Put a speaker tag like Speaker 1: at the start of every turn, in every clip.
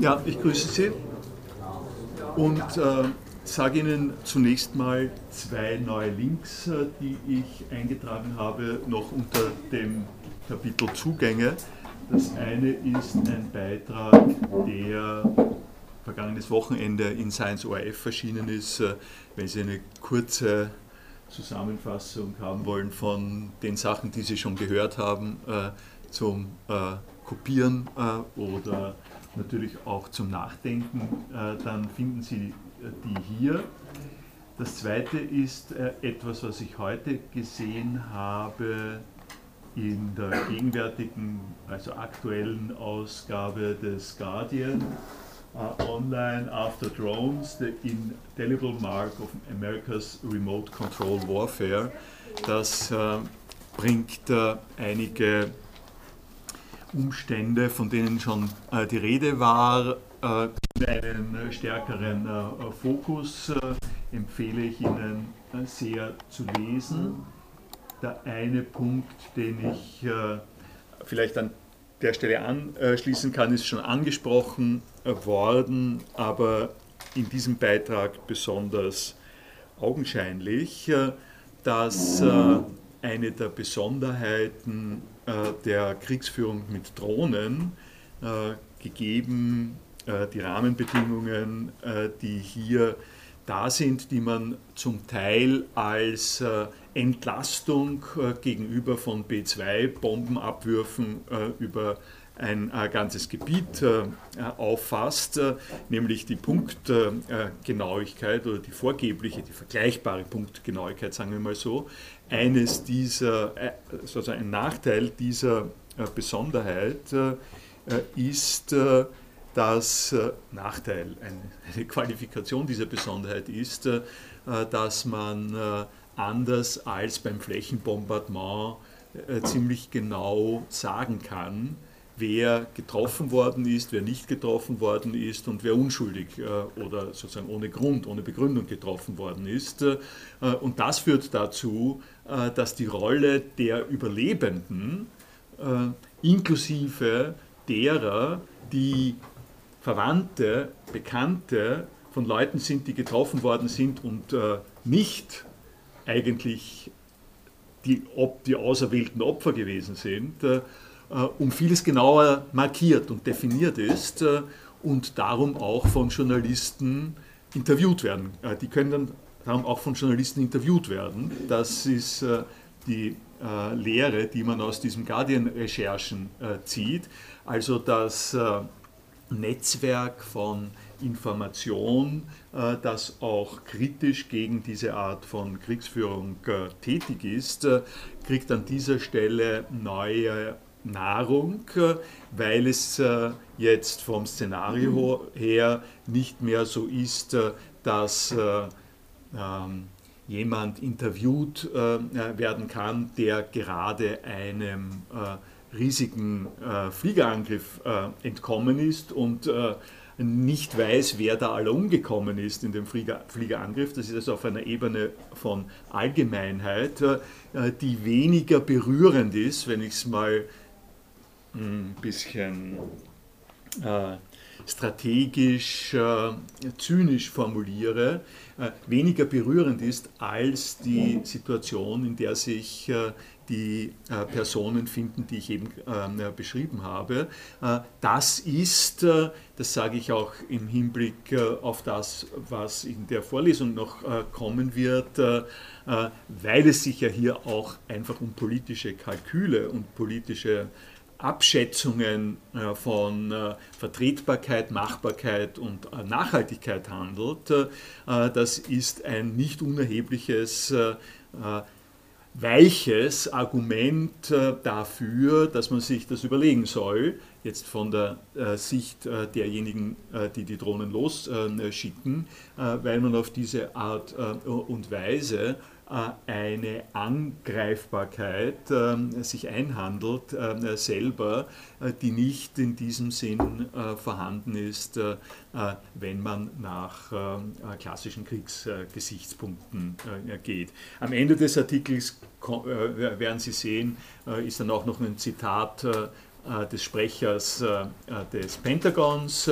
Speaker 1: Ja, ich grüße Sie und äh, sage Ihnen zunächst mal zwei neue Links, äh, die ich eingetragen habe, noch unter dem Kapitel Zugänge. Das eine ist ein Beitrag, der vergangenes Wochenende in Science ORF erschienen ist. Äh, wenn Sie eine kurze Zusammenfassung haben wollen von den Sachen, die Sie schon gehört haben, äh, zum Kopieren oder natürlich auch zum Nachdenken, dann finden Sie die hier. Das zweite ist etwas, was ich heute gesehen habe in der gegenwärtigen, also aktuellen Ausgabe des Guardian, uh, Online After Drones, the Indelible Mark of America's Remote Control Warfare. Das uh, bringt uh, einige Umstände, von denen schon äh, die Rede war, äh, einen stärkeren äh, Fokus empfehle ich Ihnen sehr zu lesen. Der eine Punkt, den ich äh, vielleicht an der Stelle anschließen kann, ist schon angesprochen worden, aber in diesem Beitrag besonders augenscheinlich, äh, dass äh, eine der Besonderheiten der Kriegsführung mit Drohnen gegeben die Rahmenbedingungen, die hier da sind, die man zum Teil als äh, Entlastung äh, gegenüber von B2-Bombenabwürfen äh, über ein ganzes Gebiet auffasst, nämlich die Punktgenauigkeit oder die vorgebliche, die vergleichbare Punktgenauigkeit, sagen wir mal so. Eines dieser, sozusagen ein Nachteil dieser Besonderheit ist, dass äh, Nachteil, eine, Qualifikation dieser Besonderheit ist, äh, dass man äh, anders als beim Flächenbombardement äh, ziemlich genau sagen kann, wer getroffen worden ist, wer nicht getroffen worden ist und wer unschuldig äh, oder sozusagen ohne Grund, ohne Begründung getroffen worden ist. Äh, und das führt dazu, dass die Rolle der Überlebenden inklusive derer, die Verwandte, Bekannte von Leuten sind, die getroffen worden sind und äh, nicht eigentlich die, ob, die auserwählten Opfer gewesen sind, äh, um vieles genauer markiert und definiert ist äh, und darum auch von Journalisten interviewt werden. Äh, die können dann darum auch von Journalisten interviewt werden. Das ist äh, die äh, Lehre, die man aus diesen Guardian-Recherchen zieht. Also, dass Netzwerk von Information, äh, das auch kritisch gegen diese Art von Kriegsführung äh, tätig ist, äh, kriegt an dieser Stelle neue Nahrung, weil es jetzt vom Szenario her nicht mehr so ist, dass ähm, jemand interviewt werden kann, der gerade einem riesigen äh, Fliegerangriff äh, entkommen ist und äh, nicht weiß, wer da alle umgekommen ist in dem Flieger, Fliegerangriff. Das ist also auf einer Ebene von Allgemeinheit, äh, die weniger berührend ist, wenn ich es mal ein bisschen äh, strategisch, äh, zynisch formuliere, weniger berührend ist als die Situation, in der sich die äh, Personen finden, die ich eben äh, beschrieben habe. Äh, das ist, äh, das sage ich auch im Hinblick äh, auf das, was in der Vorlesung noch äh, kommen wird, weil es sich ja hier auch einfach um politische Kalküle und politische Abschätzungen von Vertretbarkeit, Machbarkeit und Nachhaltigkeit handelt. Das ist ein nicht unerhebliches weiches Argument äh, dafür, dass man sich das überlegen soll, jetzt von der äh, Sicht äh, derjenigen, die die Drohnen losschicken, weil man auf diese Art und Weise eine Angreifbarkeit sich einhandelt selber, die nicht in diesem Sinn vorhanden ist, wenn man nach klassischen Kriegsgesichtspunkten geht. Am Ende des Artikels werden Sie sehen, ist dann auch noch ein Zitat des Sprechers des Pentagons,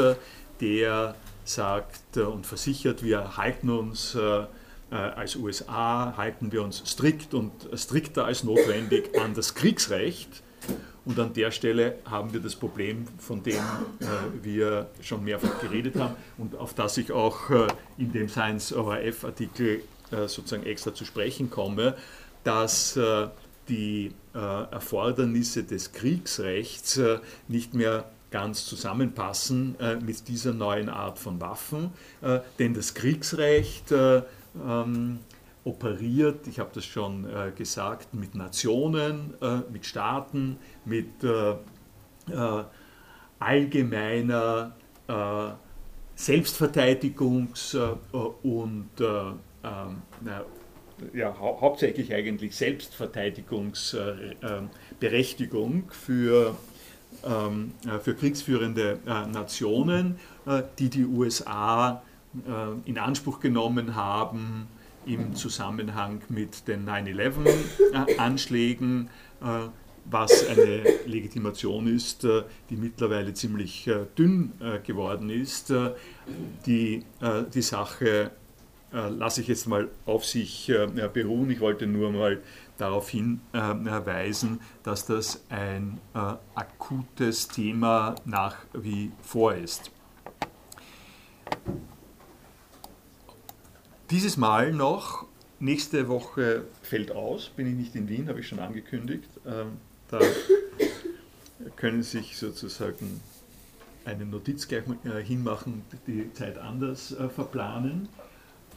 Speaker 1: der sagt und versichert, wir halten uns als USA, halten wir uns strikt und strikter als notwendig an das Kriegsrecht. Und an der Stelle haben wir das Problem, von dem äh, wir schon mehrfach geredet haben und auf das ich auch äh, in dem Science ORF-Artikel äh, sozusagen extra zu sprechen komme, dass äh, die äh, Erfordernisse des Kriegsrechts äh, nicht mehr ganz zusammenpassen mit dieser neuen Art von Waffen, denn das Kriegsrecht ähm, operiert, ich habe das schon äh, gesagt, mit Nationen, äh, mit Staaten, mit äh, äh allgemeiner äh, Selbstverteidigungs- und ähm, ja, hau hauptsächlich eigentlich Selbstverteidigungsberechtigung für, ähm, für kriegsführende Nationen, die die USA in Anspruch genommen haben, im Zusammenhang mit den 9-11-Anschlägen, äh, was eine Legitimation ist, äh, die mittlerweile ziemlich äh, dünn geworden ist. Die, die Sache lasse ich jetzt mal auf sich beruhen. Ich wollte nur mal darauf hinweisen, dass das ein akutes Thema nach wie vor ist. Dieses Mal noch, nächste Woche fällt aus, bin ich nicht in Wien, habe ich schon angekündigt. Ähm, da können Sie sich sozusagen eine Notiz gleich äh, hinmachen, die Zeit anders äh, verplanen.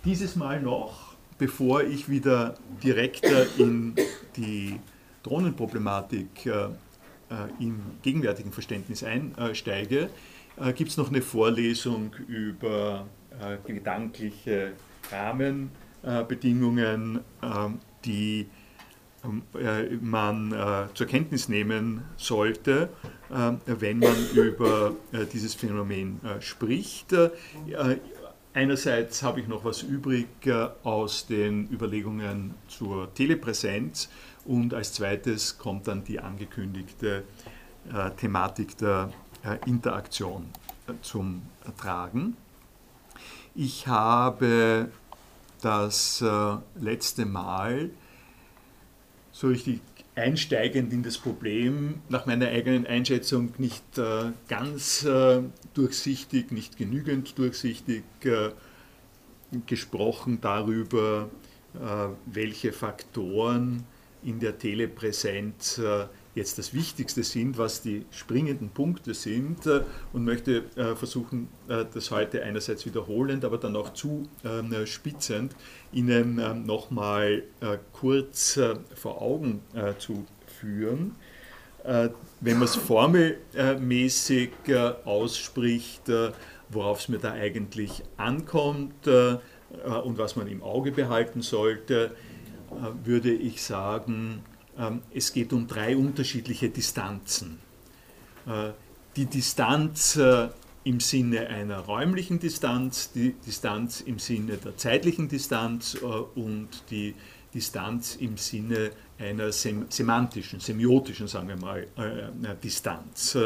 Speaker 1: Dieses Mal noch, bevor ich wieder direkter in die Drohnenproblematik äh, im gegenwärtigen Verständnis einsteige, gibt es noch eine Vorlesung über gedankliche Rahmenbedingungen, ähm, die ähm, äh, man äh, zur Kenntnis nehmen sollte, äh, wenn man über dieses Phänomen spricht. Einerseits habe ich noch was übrig aus den Überlegungen zur Telepräsenz und als zweites kommt dann die angekündigte Thematik der Interaktion zum Tragen. Ich habe das äh, letzte Mal so richtig einsteigend in das Problem nach meiner eigenen Einschätzung nicht äh, ganz äh, durchsichtig, nicht genügend durchsichtig gesprochen darüber, welche Faktoren in der Telepräsenz jetzt das Wichtigste sind, was die springenden Punkte sind äh, und möchte äh, versuchen, äh, das heute einerseits wiederholend, aber dann auch zuspitzend Ihnen ähm, nochmal kurz vor Augen zu führen. Wenn man es formelmäßig ausspricht, worauf es mir da eigentlich ankommt und was man im Auge behalten sollte, würde ich sagen, ähm, es geht um drei unterschiedliche Distanzen. Äh, die Distanz äh, im Sinne einer räumlichen Distanz, die Distanz im Sinne der zeitlichen Distanz äh, und die Distanz im Sinne einer sem semantischen, semiotischen, sagen wir mal, Distanz.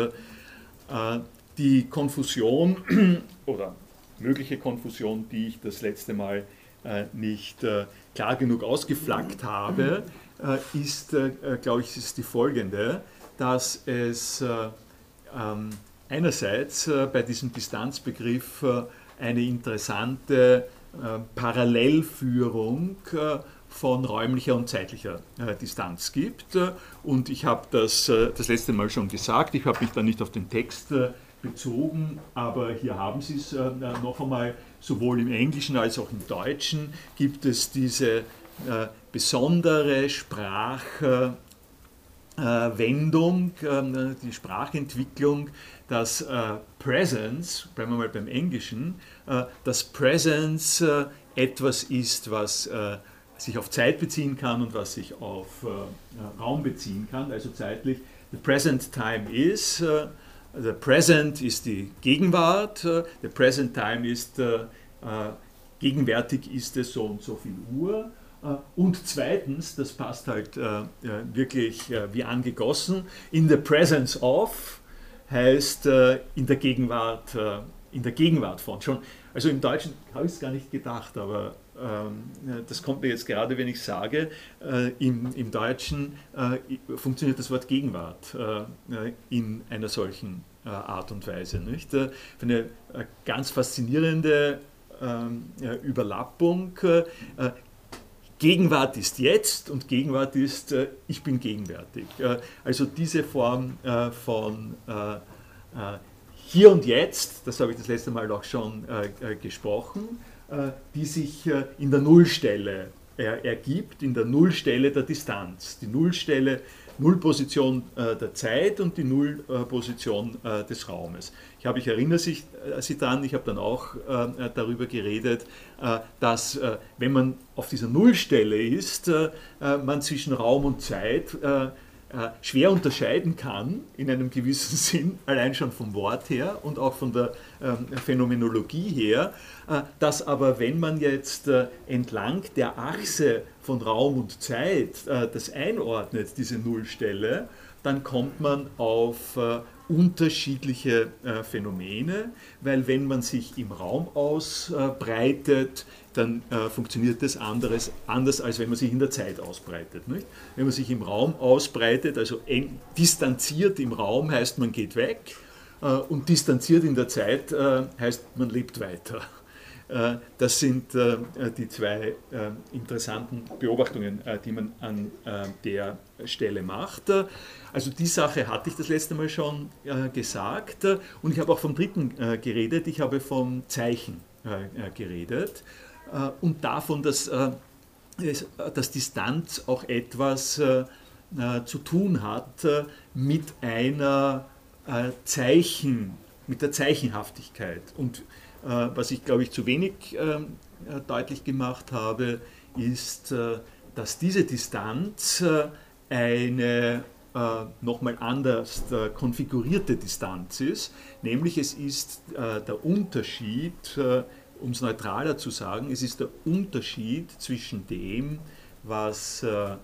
Speaker 1: Die Konfusion oder mögliche Konfusion, die ich das letzte Mal nicht klar genug ausgeflaggt habe, ist, äh, glaube ich, ist die folgende, dass es äh, ähm, einerseits bei diesem Distanzbegriff eine interessante Parallelführung von räumlicher und zeitlicher Distanz gibt. Und ich habe das das letzte Mal schon gesagt, ich habe mich da nicht auf den Text bezogen, aber hier haben Sie es noch einmal, sowohl im Englischen als auch im Deutschen gibt es diese besondere Sprachwendung, äh, die Sprachentwicklung, dass äh, Presence, bleiben wir mal beim Englischen, äh, dass Presence etwas ist, was sich auf Zeit beziehen kann und was sich auf Raum beziehen kann, also zeitlich. The present time is, the present ist die Gegenwart, the present time ist, gegenwärtig ist es so und so viel Uhr und zweitens, das passt halt wirklich wie angegossen, in the presence of heißt in der Gegenwart, in der Gegenwart von. Schon, also im Deutschen habe ich es gar nicht gedacht, aber ähm, das kommt mir jetzt gerade, wenn ich sage, äh, im, im Deutschen äh, funktioniert das Wort Gegenwart äh, in einer solchen Art und Weise. Nicht? Eine ganz faszinierende ähm, Überlappung. Gegenwart ist jetzt und Gegenwart ist ich bin gegenwärtig. Also diese Form von hier und jetzt, das habe ich das letzte Mal auch schon gesprochen, äh, die sich äh, in der Nullstelle ergibt, in der Nullstelle der Distanz. Die Nullstelle, Nullposition äh, der Zeit und die Nullposition des Raumes. Ich habe, ich erinnere sich, Sie daran, ich habe dann auch darüber geredet, dass wenn man auf dieser Nullstelle ist, man zwischen Raum und Zeit äh, schwer unterscheiden kann, in einem gewissen Sinn, allein schon vom Wort her und auch von der ähm, Phänomenologie her, äh, dass aber wenn man jetzt äh, entlang der Achse von Raum und Zeit das einordnet, diese Nullstelle, dann kommt man auf unterschiedliche äh, Phänomene, weil wenn man sich im Raum ausbreitet, dann äh, funktioniert das anderes, anders, als wenn man sich in der Zeit ausbreitet. Nicht? Wenn man sich im Raum ausbreitet, also eng, distanziert im Raum, heißt man geht weg äh, und distanziert in der Zeit äh, heißt man lebt weiter. Äh, das sind äh, die zwei interessanten Beobachtungen, die man an der Stelle macht. Also die Sache hatte ich das letzte Mal schon äh, gesagt äh, und ich habe auch vom dritten äh, geredet, ich habe vom Zeichen äh, äh, geredet äh, und davon, dass, dass Distanz auch etwas zu tun hat mit einer Zeichen, mit der Zeichenhaftigkeit. Und was ich, glaube ich, zu wenig deutlich gemacht habe, ist, dass diese Distanz eine äh, nochmal anders äh, konfigurierte Distanz ist, nämlich es ist äh, der Unterschied, äh, um es neutraler zu sagen, es ist der Unterschied zwischen dem, was äh,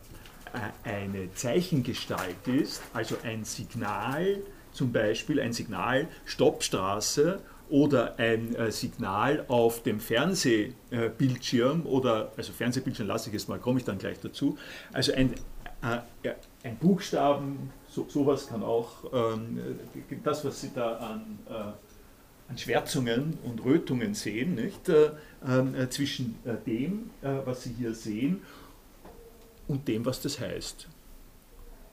Speaker 1: eine Zeichengestalt ist, also ein Signal, zum Beispiel ein Signal Stoppstraße oder ein äh, Signal auf dem Fernsehbildschirm oder, also Fernsehbildschirm lasse ich jetzt mal, komme ich dann gleich dazu, also ein, äh, ein Buchstaben, so, sowas kann auch, ähm, das, was Sie da an, äh, an Schwärzungen und Rötungen sehen, nicht, äh, äh, zwischen äh, dem, äh, was Sie hier sehen, und dem, was das heißt.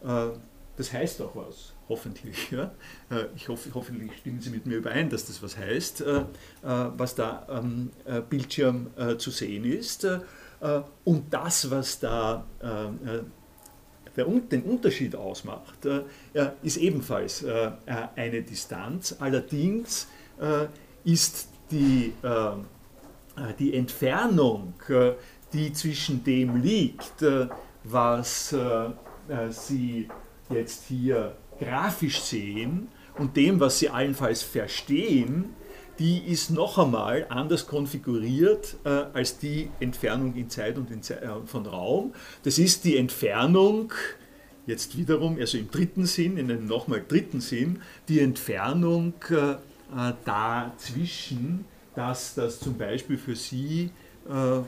Speaker 1: Äh, das heißt auch was, hoffentlich. Ja? Ich hoffe, hoffentlich stimmen Sie mit mir überein, dass das was heißt, was da am Bildschirm zu sehen ist. Und das, was da den Unterschied ausmacht, äh, ist ebenfalls äh, eine Distanz. Allerdings äh, ist die, die Entfernung, die zwischen dem liegt, was Sie jetzt hier grafisch sehen und dem, was Sie allenfalls verstehen, die ist noch einmal anders konfiguriert äh, als die Entfernung in Zeit und in Zeit, äh, von Raum. Das ist die Entfernung, jetzt wiederum, also im dritten Sinn, in einem nochmal dritten Sinn, die Entfernung äh, äh, dazwischen, dass das zum Beispiel für Sie äh,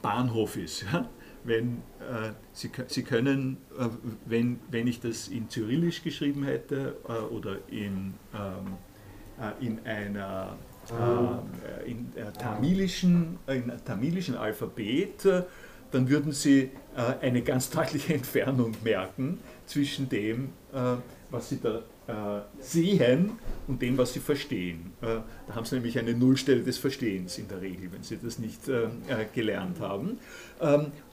Speaker 1: Bahnhof ist. Ja? Wenn, äh, Sie, Sie, können, wenn, wenn ich das in Cyrillisch geschrieben hätte oder in ähm, äh, in einer äh, in, äh, tamilischen, in tamilischen Alphabet, dann würden Sie eine ganz deutliche Entfernung merken zwischen dem, was Sie da sehen und dem, was Sie verstehen. da haben Sie nämlich eine Nullstelle des Verstehens in der Regel, wenn Sie das nicht gelernt haben.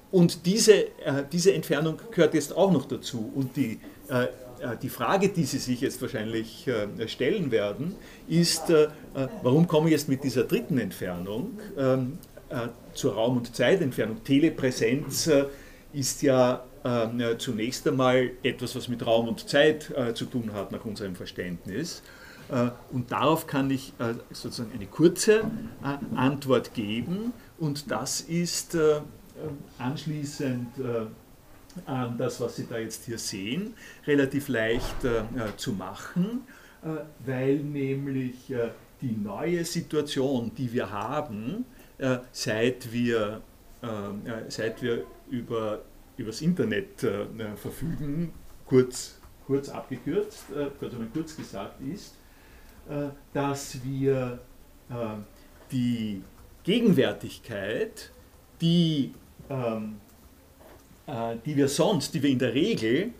Speaker 1: Und diese, diese Entfernung gehört jetzt auch noch dazu. Und die äh, die Frage, die Sie sich jetzt wahrscheinlich äh, stellen werden, ist, äh, warum komme ich jetzt mit dieser dritten Entfernung ähm, zur Raum- und Zeitentfernung? Telepräsenz ist ja ähm, zunächst einmal etwas, was mit Raum und Zeit zu tun hat, nach unserem Verständnis. Und darauf kann ich sozusagen eine kurze Antwort geben. Und das ist anschließend an das, was Sie da jetzt hier sehen, relativ leicht zu machen, weil nämlich die neue Situation, die wir haben, seit wir, seit wir über, das Internet verfügen, kurz, kurz abgekürzt, kurz gesagt ist, dass wir die Gegenwärtigkeit, die, ähm, äh, die wir sonst, die wir in der Regel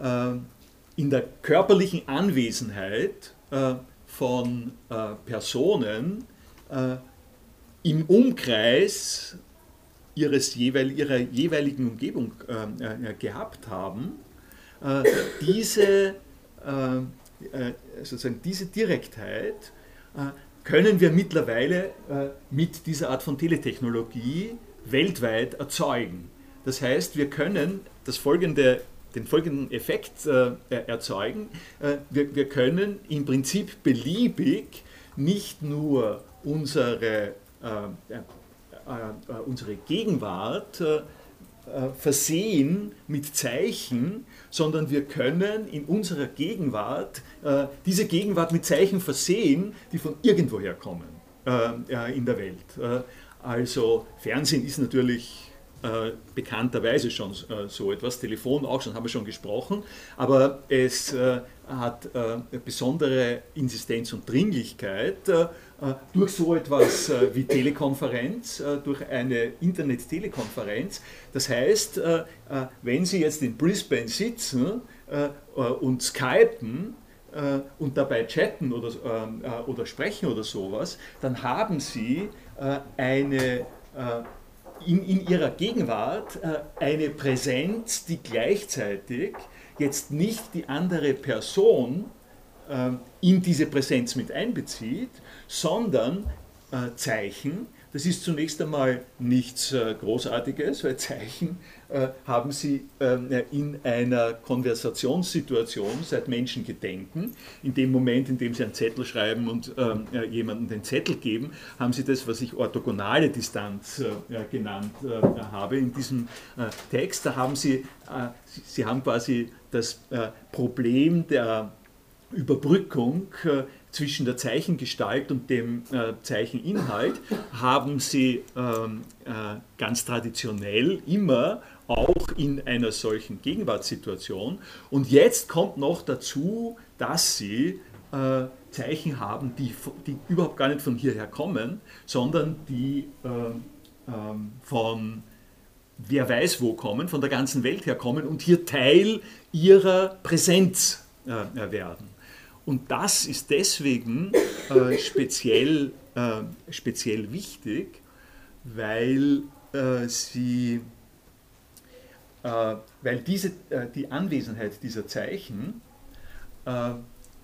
Speaker 1: äh, in der körperlichen Anwesenheit äh, von äh, Personen äh, im Umkreis ihres jeweil, ihrer jeweiligen Umgebung äh, gehabt haben, diese, sozusagen diese Direktheit können wir mittlerweile mit dieser Art von Teletechnologie weltweit erzeugen. Das heißt, wir können das folgende, den folgenden Effekt äh, erzeugen. Äh, wir, wir, können im Prinzip beliebig nicht nur unsere, äh, äh, äh, unsere Gegenwart versehen mit Zeichen, sondern wir können in unserer Gegenwart äh, diese Gegenwart mit Zeichen versehen, die von irgendwoher kommen äh, in der Welt. Äh, also Fernsehen ist natürlich äh, bekannterweise schon äh, so etwas, Telefon auch schon, haben wir schon gesprochen, aber es äh, hat besondere Insistenz und Dringlichkeit durch so etwas wie Telekonferenz, durch eine Internet-Telekonferenz. Das heißt, wenn Sie jetzt in Brisbane sitzen und skypen, und dabei chatten oder, oder sprechen oder sowas, dann haben Sie eine in, in ihrer Gegenwart äh, eine Präsenz, die gleichzeitig jetzt nicht die andere Person äh, in diese Präsenz mit einbezieht, sondern äh, Zeichen, das ist zunächst einmal nichts äh, Großartiges, weil Zeichen äh, haben Sie äh, in einer Konversationssituation seit Menschen gedenken. In dem Moment, in dem Sie einen Zettel schreiben und ähm, jemandem den Zettel geben, haben Sie das, was ich orthogonale Distanz genannt habe in diesem Text. Da haben Sie, Sie haben quasi das Problem der Überbrückung zwischen der Zeichengestalt und dem äh, Zeicheninhalt haben sie ähm, äh, ganz traditionell immer auch in einer solchen Gegenwartssituation. Und jetzt kommt noch dazu, dass sie äh, Zeichen haben, die, die überhaupt gar nicht von hierher kommen, sondern die ähm, ähm, von wer weiß wo kommen, von der ganzen Welt her kommen und hier Teil ihrer Präsenz äh, werden. Und das ist deswegen äh, speziell, äh, speziell wichtig, weil äh, sie äh, weil diese, äh, die Anwesenheit dieser Zeichen äh,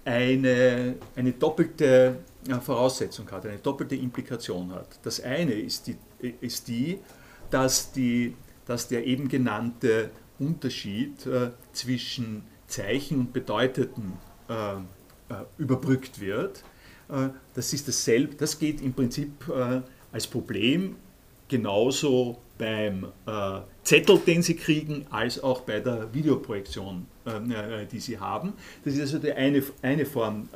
Speaker 1: eine, eine doppelte Voraussetzung hat, eine doppelte Implikation hat. Das eine ist die, ist die, dass, die dass der eben genannte Unterschied zwischen Zeichen und bedeuteten überbrückt wird. Äh, das ist dasselbe, das geht im Prinzip äh, als Problem genauso beim Zettel, den Sie kriegen, als auch bei der Videoprojektion, die Sie haben. Das ist also die eine, eine Form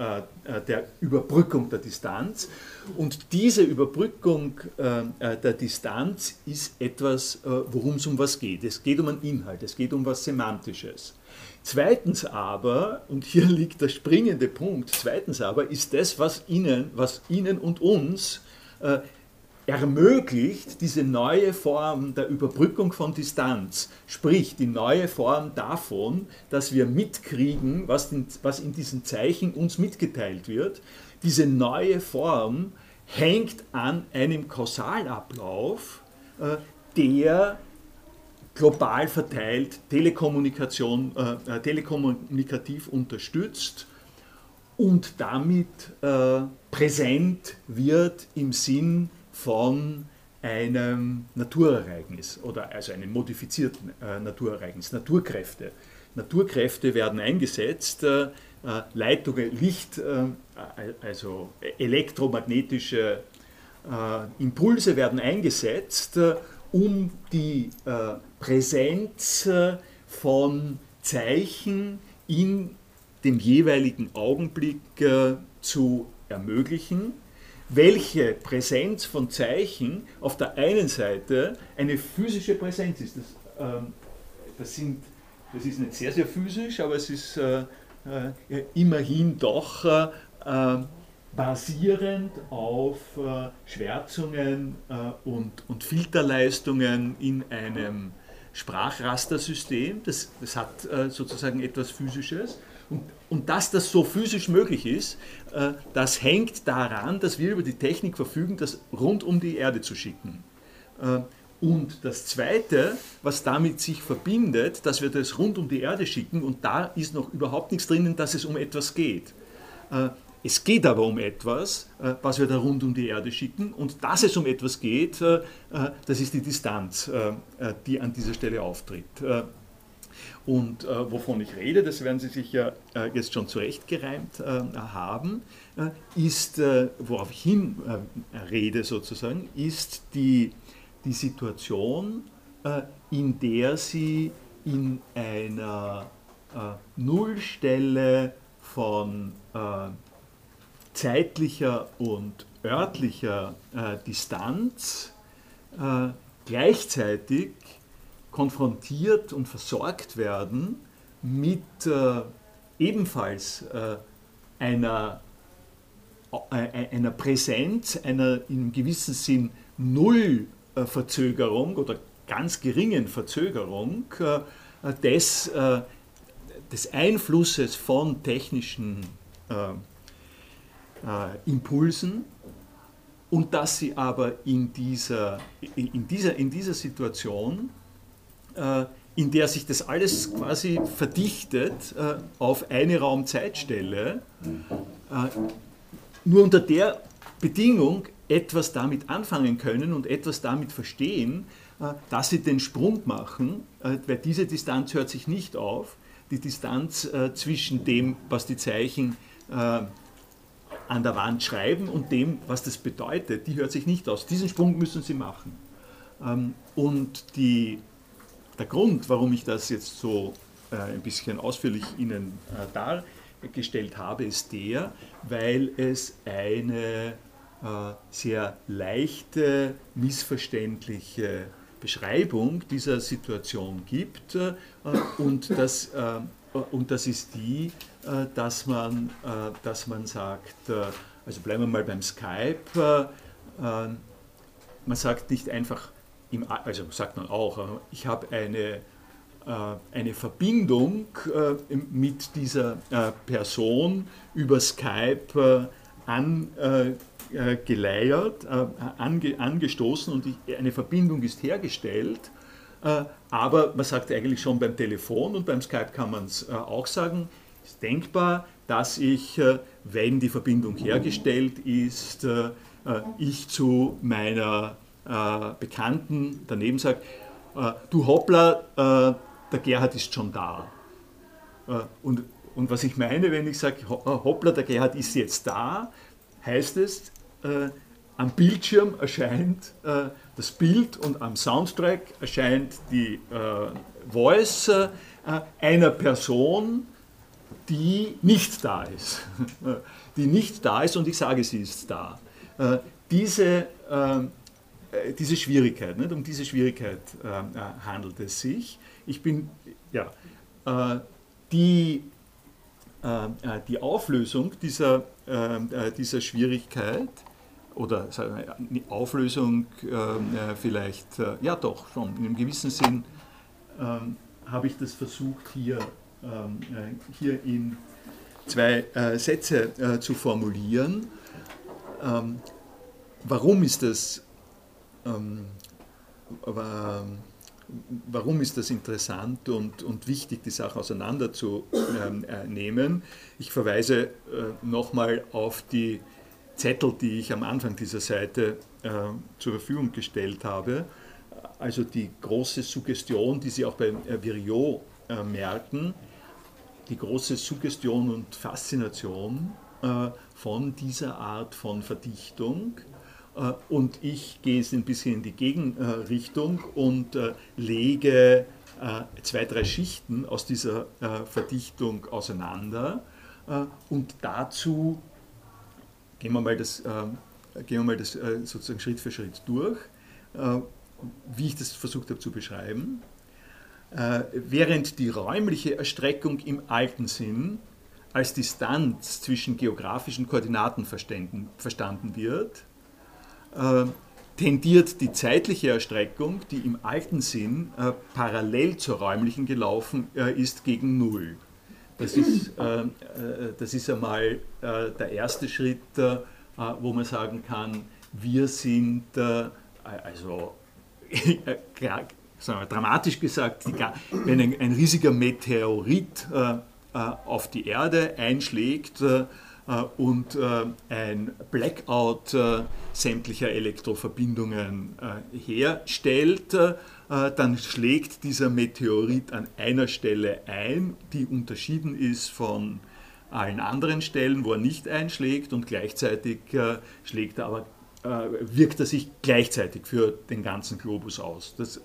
Speaker 1: der Überbrückung der Distanz. Und diese Überbrückung der Distanz ist etwas, worum es um was geht. Es geht um einen Inhalt, es geht um was Semantisches. Zweitens aber, und hier liegt der springende Punkt, zweitens aber ist das, was Ihnen, was Ihnen und uns äh, ermöglicht, diese neue Form der Überbrückung von Distanz, sprich die neue Form davon, dass wir mitkriegen, was in, was in diesen Zeichen uns mitgeteilt wird, diese neue Form hängt an einem Kausalablauf, äh, der global verteilt Telekommunikation, äh, äh, telekommunikativ unterstützt und damit äh, präsent wird im Sinn von einem Naturereignis oder also einem modifizierten äh, Naturereignis, Naturkräfte. Naturkräfte werden eingesetzt, äh, äh Leitungen, Licht, äh, also elektromagnetische Impulse werden eingesetzt um die äh, Präsenz äh, von Zeichen in dem jeweiligen Augenblick äh, zu ermöglichen, welche Präsenz von Zeichen auf der einen Seite eine physische Präsenz ist. Das, ähm, das, sind, das ist nicht sehr, sehr physisch, aber es ist äh, äh, immerhin doch äh, äh, basierend auf äh, Schwärzungen und, und Filterleistungen in einem Sprachrastersystem. Das, das hat sozusagen etwas Physisches. Und, und dass das so physisch möglich ist, äh, das hängt daran, dass wir über die Technik verfügen, das rund um die Erde zu schicken. Äh, und das Zweite, was damit sich verbindet, dass wir das rund um die Erde schicken und da ist noch überhaupt nichts drinnen, dass es um etwas geht. Äh, es geht aber um etwas, was wir da rund um die Erde schicken und dass es um etwas geht, das ist die Distanz, die an dieser Stelle auftritt. Und äh, wovon ich rede, das werden Sie sich ja äh, jetzt schon zurechtgereimt äh, haben, äh, ist, äh, worauf ich hin äh, rede sozusagen, ist die, die Situation, in der Sie in einer Nullstelle von zeitlicher und örtlicher Distanz gleichzeitig konfrontiert und versorgt werden mit äh, ebenfalls äh, einer, äh, einer Präsenz, einer in gewissem Sinn Nullverzögerung oder ganz geringen Verzögerung äh, des, äh, des Einflusses von technischen äh, Impulsen und dass sie aber in dieser, in dieser, in dieser Situation äh, in der sich das alles quasi verdichtet äh, auf eine Raumzeitstelle, äh, nur unter der Bedingung etwas damit anfangen können und etwas damit verstehen, dass sie den Sprung machen, weil diese Distanz hört sich nicht auf. Die Distanz zwischen dem, was die Zeichen an der Wand schreiben und dem, was das bedeutet, die hört sich nicht aus. Diesen Sprung müssen sie machen. Ähm, und die der Grund, warum ich das jetzt so äh, ein bisschen ausführlich Ihnen äh, dargestellt habe, ist der, weil es eine äh, sehr leichte, missverständliche Beschreibung dieser Situation gibt. Und, das, äh, und das ist die, äh, dass, man, dass man sagt, also bleiben wir mal beim Skype, man sagt nicht einfach, im, also sagt man auch, ich habe eine, äh, eine Verbindung äh, mit dieser äh, Person über Skype angeleiert, ange, angestoßen und eine Verbindung ist hergestellt. Aber man sagt eigentlich schon beim Telefon und beim Skype kann man es auch sagen, ist denkbar, dass ich, wenn die Verbindung hergestellt ist, ich zu meiner äh, Bekannten daneben sagt, äh, du Hoppla, äh, der Gerhard ist schon da. Äh, und, und was ich meine, wenn ich sage, äh, Hoppla, der Gerhard ist jetzt da, heißt es, äh, am Bildschirm erscheint das Bild und am Soundtrack erscheint die Voice einer Person, die nicht da ist. die nicht da ist und ich sage, sie ist da. diese äh, diese Schwierigkeit, nicht? um diese Schwierigkeit äh, äh, handelt es sich. Ich bin, ja, äh, die, äh, äh, die Auflösung dieser, dieser Schwierigkeit, oder die Auflösung vielleicht, ja doch, schon, in einem gewissen Sinn ähm, habe ich das versucht hier, ähm, hier in zwei Sätze zu formulieren. Ähm, warum ist das ähm, warum ist das interessant und, und wichtig, die Sache auseinanderzunehmen? Ich verweise äh, nochmal auf die Zettel, die ich am Anfang dieser Seite äh, zur Verfügung gestellt habe. Also die große Suggestion, die Sie auch bei äh, Viriot äh, merken, die große Suggestion und Faszination äh, von dieser Art von Verdichtung und ich gehe jetzt ein bisschen in die Gegenrichtung und lege zwei, drei Schichten aus dieser Verdichtung auseinander und dazu gehen wir mal das, gehen wir mal das sozusagen Schritt für Schritt durch, wie ich das versucht habe zu beschreiben. Während die räumliche Erstreckung im alten Sinn als Distanz zwischen geografischen Koordinaten verstanden wird, äh, tendiert die zeitliche Erstreckung, die im alten Sinn äh, parallel zur räumlichen gelaufen äh, ist, gegen Null. Das ist, äh, äh, das ist einmal äh, der erste Schritt, wo man sagen kann, wir sind, also sagen wir, dramatisch gesagt, wenn ein, ein riesiger Meteorit äh, auf die Erde einschlägt äh, und äh, ein Blackout sämtlicher Elektroverbindungen herstellt, dann schlägt dieser Meteorit an einer Stelle ein, die unterschieden ist von allen anderen Stellen, wo er nicht einschlägt und gleichzeitig schlägt er aber, wirkt er sich gleichzeitig für den ganzen Globus aus. Das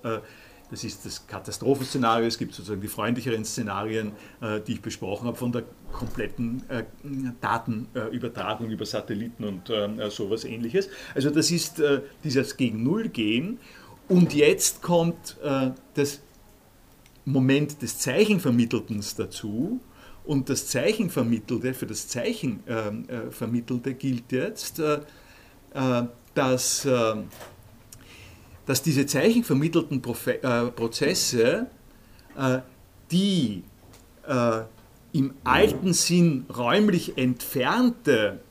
Speaker 1: das ist das Katastrophenszenario. Es gibt sozusagen die freundlicheren Szenarien, äh, die ich besprochen habe, von der kompletten äh, Datenübertragung über Satelliten und äh, sowas ähnliches. Also das ist dieses gegen Null gehen. Und jetzt kommt das Moment des Zeichenvermitteltens dazu. Und das Zeichenvermittelte, für das Zeichenvermittelte gilt jetzt, dass dass diese zeichenvermittelten Profe äh, Prozesse, äh, die äh, im alten Sinn räumlich entfernte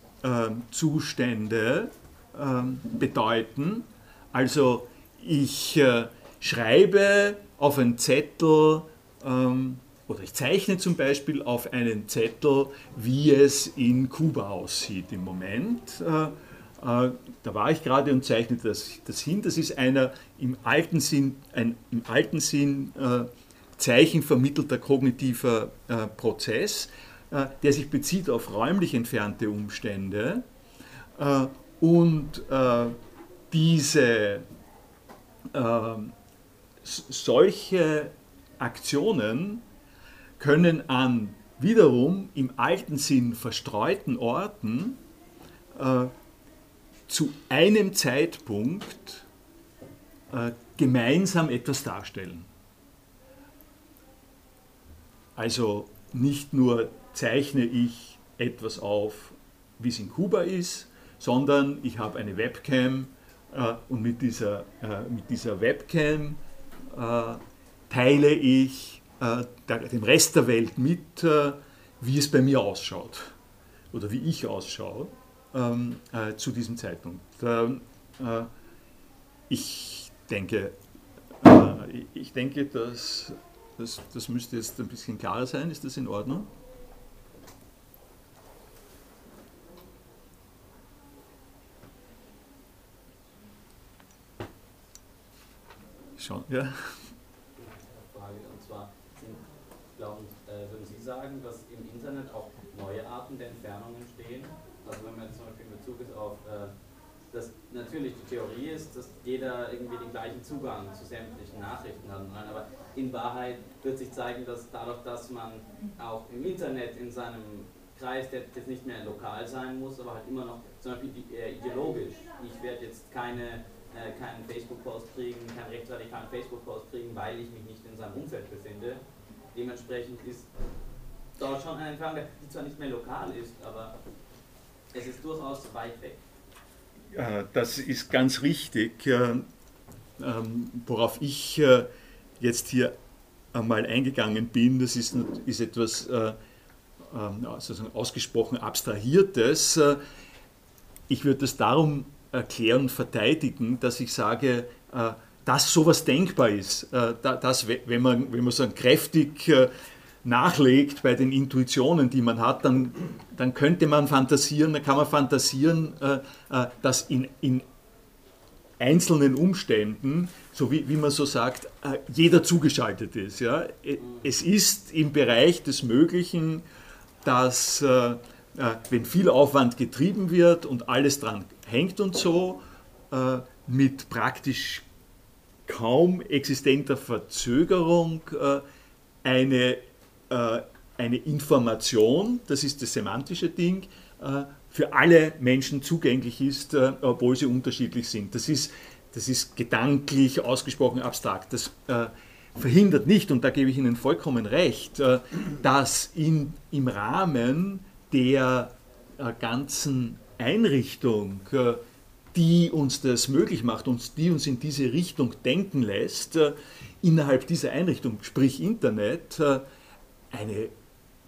Speaker 1: Zustände bedeuten, also ich äh, schreibe auf einen Zettel ähm, oder ich zeichne zum Beispiel auf einen Zettel, wie es in Kuba aussieht im Moment äh, äh, da war ich gerade und zeichnete das, das hin. Das ist einer im alten Sinn, ein im alten Sinn äh, zeichenvermittelter kognitiver äh, Prozess, äh, der sich bezieht auf räumlich entfernte Umstände. Äh, und äh, diese solche Aktionen können an wiederum im alten Sinn verstreuten Orten zu einem Zeitpunkt äh, gemeinsam etwas darstellen. Also nicht nur zeichne ich etwas auf, wie es in Kuba ist, sondern ich habe eine Webcam äh, und mit dieser, äh, mit dieser Webcam äh, teile ich äh, der, dem Rest der Welt mit, äh, wie es bei mir ausschaut oder wie ich ausschaue ähm, äh, zu diesem Zeitpunkt. Ähm, äh, ich denke, äh, ich denke, dass das, das müsste jetzt ein bisschen klarer sein. Ist das in Ordnung? Schon, ja.
Speaker 2: Frage, und zwar, glauben, äh, würden Sie sagen, dass im Internet auch neue Arten der Entfernung entstehen? Also wenn man zum Beispiel in Bezug ist auf, äh, dass natürlich die Theorie ist, dass jeder irgendwie den gleichen Zugang zu sämtlichen Nachrichten hat, aber in Wahrheit wird sich zeigen, dass dadurch, dass man auch im Internet in seinem Kreis, der jetzt nicht mehr lokal sein muss, aber halt immer noch zum Beispiel äh, ideologisch. Ich werde jetzt keine, äh, keinen Facebook-Post kriegen, keinen rechtsradikalen Facebook-Post kriegen, weil ich mich nicht in seinem Umfeld befinde. Dementsprechend ist dort schon eine Entfernung, die zwar nicht mehr lokal ist, aber es ist durchaus weit weg.
Speaker 1: Das ist ganz richtig. Ähm, worauf ich äh, jetzt hier einmal eingegangen bin, das ist, ist etwas äh, ähm, sozusagen ausgesprochen Abstrahiertes. Äh, ich würde das darum erklären und verteidigen, dass ich sage, dass sowas denkbar ist, dass wenn man, wenn man so kräftig nachlegt bei den Intuitionen, die man hat, dann, dann könnte man fantasieren, dann kann man fantasieren, äh, äh, dass in, in einzelnen Umständen, so wie, wie man so sagt, äh, jeder zugeschaltet ist. Ja? Es ist im Bereich des Möglichen, dass wenn viel Aufwand getrieben wird und alles dran hängt und so, äh, mit praktisch kaum existenter Verzögerung äh, eine, äh, eine Information, das ist das semantische Ding, äh, für alle Menschen zugänglich ist, äh, obwohl sie unterschiedlich sind. Das ist, das ist gedanklich ausgesprochen abstrakt. Das äh, verhindert nicht, und da gebe ich Ihnen vollkommen recht, dass in, im Rahmen der ganzen Einrichtung, die uns das möglich macht, uns, die uns in diese Richtung denken lässt, innerhalb dieser Einrichtung, sprich Internet, eine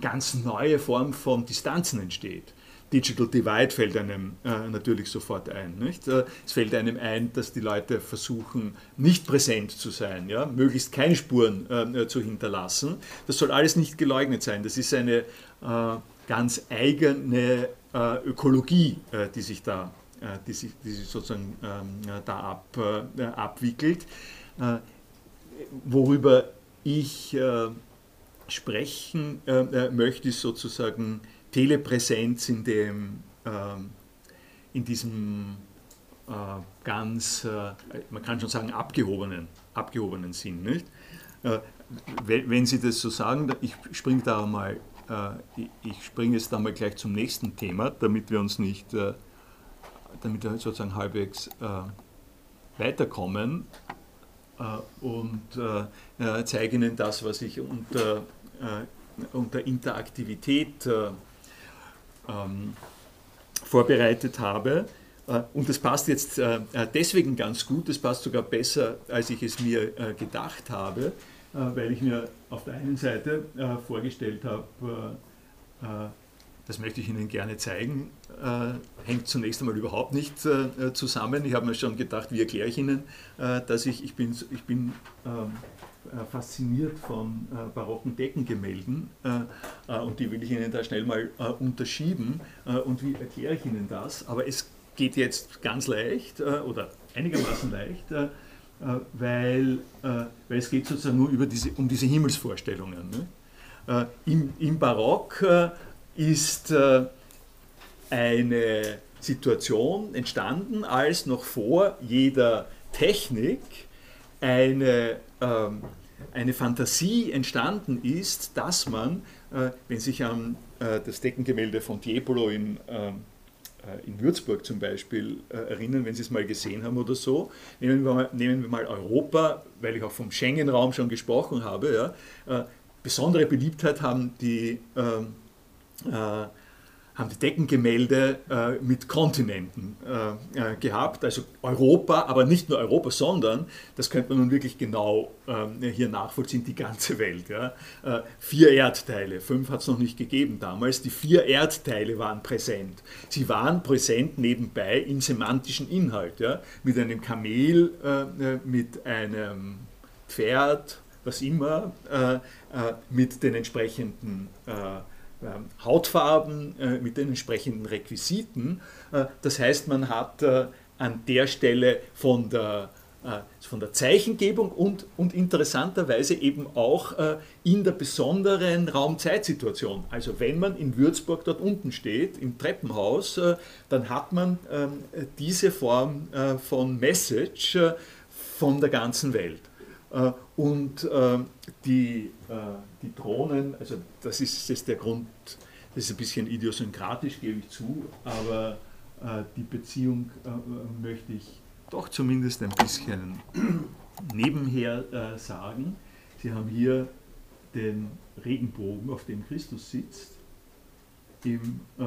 Speaker 1: ganz neue Form von Distanzen entsteht. Digital Divide fällt einem äh, natürlich sofort ein. Nicht? Äh, es fällt einem ein, dass die Leute versuchen, nicht präsent zu sein, ja? möglichst keine Spuren äh, zu hinterlassen. Das soll alles nicht geleugnet sein. Das ist eine äh, ganz eigene äh, Ökologie, äh, die sich da, die sich, die sich sozusagen ähm, da ab, abwickelt. worüber ich sprechen möchte, ist sozusagen Telepräsenz in, dem, ähm, in diesem äh, ganz, äh, man kann schon sagen, abgehobenen, abgehobenen Sinn. Nicht? Äh, wenn Sie das so sagen, ich springe da mal, äh, ich springe jetzt da mal gleich zum nächsten Thema, damit wir uns nicht, äh, damit wir sozusagen halbwegs äh, weiterkommen. Und zeige Ihnen das, was ich unter, unter Interaktivität ähm, vorbereitet habe. Äh, und das passt jetzt äh, deswegen ganz gut, das passt sogar besser, als ich es mir äh, gedacht habe, weil ich mir auf der einen Seite vorgestellt habe, das möchte ich Ihnen gerne zeigen, hängt zunächst einmal überhaupt nicht zusammen. Ich habe mir schon gedacht, wie erkläre ich Ihnen, dass ich, ich bin, ich bin ähm, äh, fasziniert von äh, barocken Deckengemälden äh, und die will ich Ihnen da schnell mal unterschieben. und wie erkläre ich Ihnen das? Aber es geht jetzt ganz leicht oder einigermaßen leicht, weil, weil es geht sozusagen nur über diese, um diese Himmelsvorstellungen. Ne? Im, Im Barock ist eine Situation entstanden, als noch vor jeder Technik eine ähm, eine Fantasie entstanden ist, dass man, äh, wenn sich an äh, das Deckengemälde von Tiepolo in, äh, in Würzburg zum Beispiel äh, erinnern, wenn Sie es mal gesehen haben oder so, nehmen wir mal, nehmen wir mal Europa, weil ich auch vom Schengen-Raum schon gesprochen habe, ja, äh, besondere Beliebtheit haben die ähm, äh, haben die Deckengemälde äh, mit Kontinenten äh, äh, gehabt, also Europa, aber nicht nur Europa, sondern, das könnte man nun wirklich genau ähm, hier nachvollziehen, die ganze Welt. Ja. Äh, vier Erdteile, fünf hat es noch nicht gegeben damals, die vier Erdteile waren präsent. Sie waren präsent nebenbei im semantischen Inhalt, ja, mit einem Kamel, äh, mit einem Pferd, was immer, äh, mit den entsprechenden ähm, Hautfarben äh, mit den entsprechenden Requisiten. Äh, das heißt, man hat äh, an der Stelle von der, von der Zeichengebung und, und interessanterweise eben auch in der besonderen Raum-Zeit-Situation. Also wenn man in Würzburg dort unten steht, im Treppenhaus, dann hat man ähm, diese Form von Message von der ganzen Welt. Und die die Drohnen, also das ist, das ist der Grund, das ist ein bisschen idiosynkratisch, gebe ich zu, aber äh, die Beziehung äh, möchte ich doch zumindest ein bisschen nebenher äh, sagen. Sie haben hier den Regenbogen, auf dem Christus sitzt. Im, äh,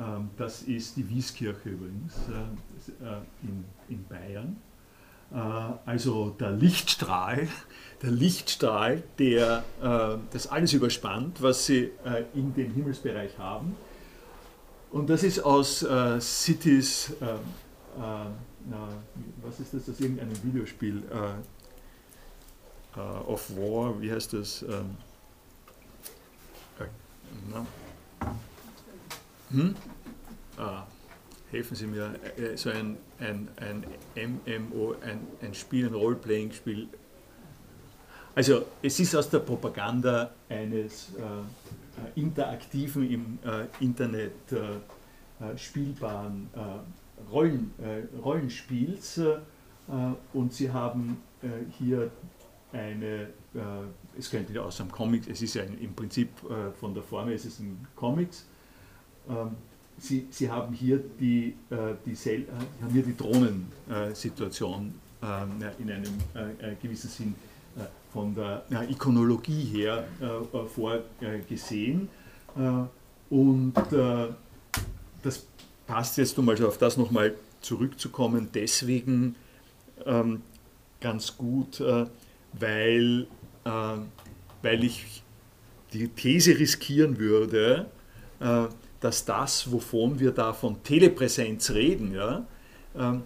Speaker 1: ähm, das ist die Wieskirche übrigens äh, äh, in, in Bayern. Also der Lichtstrahl, der Lichtstrahl, der äh, das alles überspannt, was sie äh, in dem Himmelsbereich haben. Und das ist aus äh, Cities, äh, was ist das, aus irgendeinem Videospiel, äh, äh, of War, wie heißt das? Ähm, hm? ah, helfen Sie mir, so ein, ein, ein MMO, ein, ein Spiel, ein Role-Playing-Spiel, also es ist aus der Propaganda eines äh, interaktiven im äh, Internet äh, äh spielbaren Rollen, Rollenspiels und sie haben hier eine, es könnte ja aus einem Comic, es ist ja im Prinzip von der Form, es ein Comics, ähm, Sie, Sie, haben hier die, die, haben hier die Drohnensituation ähm, in einem gewissen Sinn von der Ikonologie her vorgesehen. Und das passt jetzt, um also auf das nochmal zurückzukommen, deswegen ähm, ganz gut, äh, weil, äh, weil ich die These riskieren würde, äh, dass das, wovon wir da von Telepräsenz reden, ja, äh,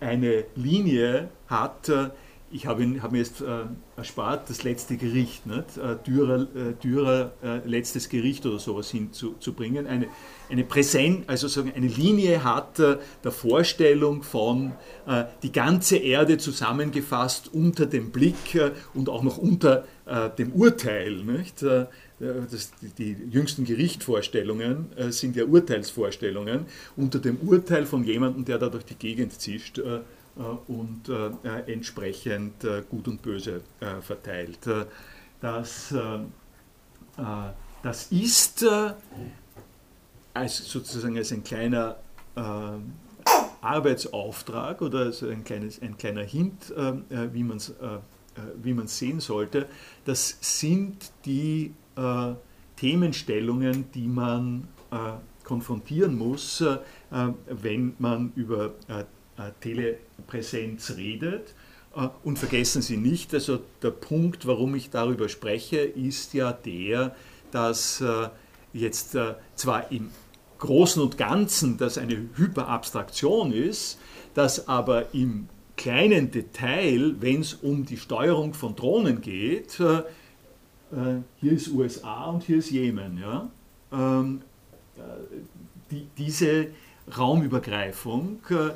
Speaker 1: eine Linie hat, äh, ich habe hab mir jetzt äh, erspart, das letzte Gericht, nicht? Äh, Dürer, äh, äh, letztes Gericht oder sowas hinzubringen. Eine, eine Präsenz, also sagen, eine Linie hat äh, der Vorstellung von äh, die ganze Erde zusammengefasst unter dem Blick und auch noch unter dem Urteil. Nicht? Das, die, die, jüngsten Gerichtvorstellungen sind ja Urteilsvorstellungen unter dem Urteil von jemandem, der da durch die Gegend zischt und äh, äh, entsprechend Gut und Böse verteilt. Das, das ist als sozusagen als ein kleiner Arbeitsauftrag oder als ein, kleines, ein kleiner Hint, wie man es sehen sollte, das sind die äh, Themenstellungen, die man äh, konfrontieren muss, äh, wenn man über Tele Präsenz redet. Äh, und vergessen Sie nicht, also der Punkt, warum ich darüber spreche, ist ja der, dass äh, jetzt äh, zwar im Großen und Ganzen das eine Hyperabstraktion ist, dass aber im kleinen Detail, wenn es um die Steuerung von Drohnen geht, hier ist USA und hier ist Jemen, ja, ähm, die, diese Raumübergreifung ähm,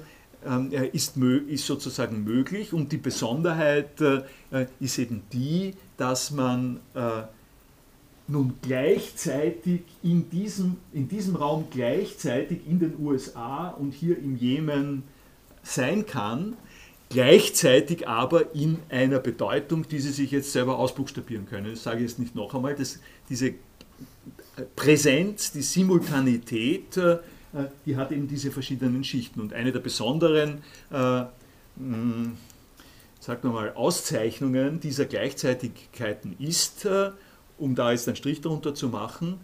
Speaker 1: ist, ist, sozusagen möglich und die Besonderheit äh, ist eben die, dass man äh, nun gleichzeitig in diesem, in diesem Raum gleichzeitig in den USA und hier im Jemen sein kann, gleichzeitig aber in einer Bedeutung, die Sie sich jetzt selber ausbuchstabieren können. Das sage ich jetzt nicht noch einmal, dass diese Präsenz, die Simultanität äh, äh, die hat eben diese verschiedenen Schichten. Und eine der besonderen äh, sagen wir mal, Auszeichnungen dieser Gleichzeitigkeiten ist, äh, um da jetzt einen Strich darunter zu machen,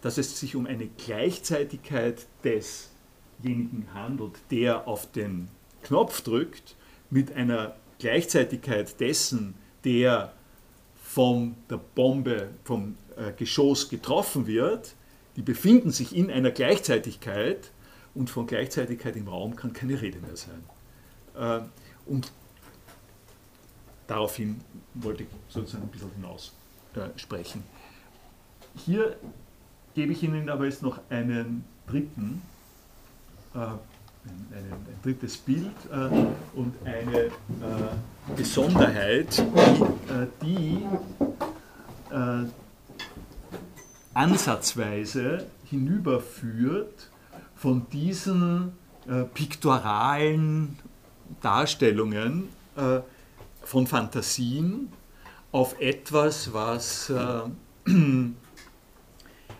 Speaker 1: dass es sich um eine Gleichzeitigkeit desjenigen handelt, der auf den Knopf drückt, mit einer Gleichzeitigkeit dessen, der von der Bombe, vom Geschoss getroffen wird, die befinden sich in einer Gleichzeitigkeit und von Gleichzeitigkeit im Raum kann keine Rede mehr sein. Äh, und daraufhin wollte ich sozusagen ein bisschen hinaus äh, sprechen. Hier gebe ich Ihnen aber jetzt noch einen dritten, äh, ein, ein, ein, drittes Bild und eine Besonderheit, die, die ansatzweise hinüberführt von diesen äh, piktoralen Darstellungen äh, von Fantasien auf etwas, was äh,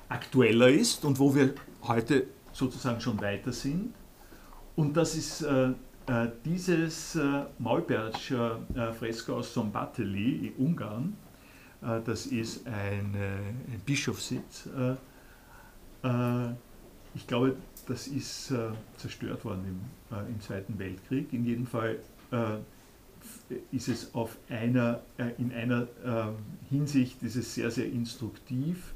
Speaker 1: aktueller ist und wo wir heute sozusagen schon weiter sind. Und das ist äh, äh, dieses äh, Maulbertscher Fresko aus Sombateli in Ungarn, äh, das ist ein, ein Bischofssitz. Äh, äh, ich glaube, das ist zerstört worden im, im Zweiten Weltkrieg. In jedem Fall ist es auf einer, in einer Hinsicht ist es sehr, sehr instruktiv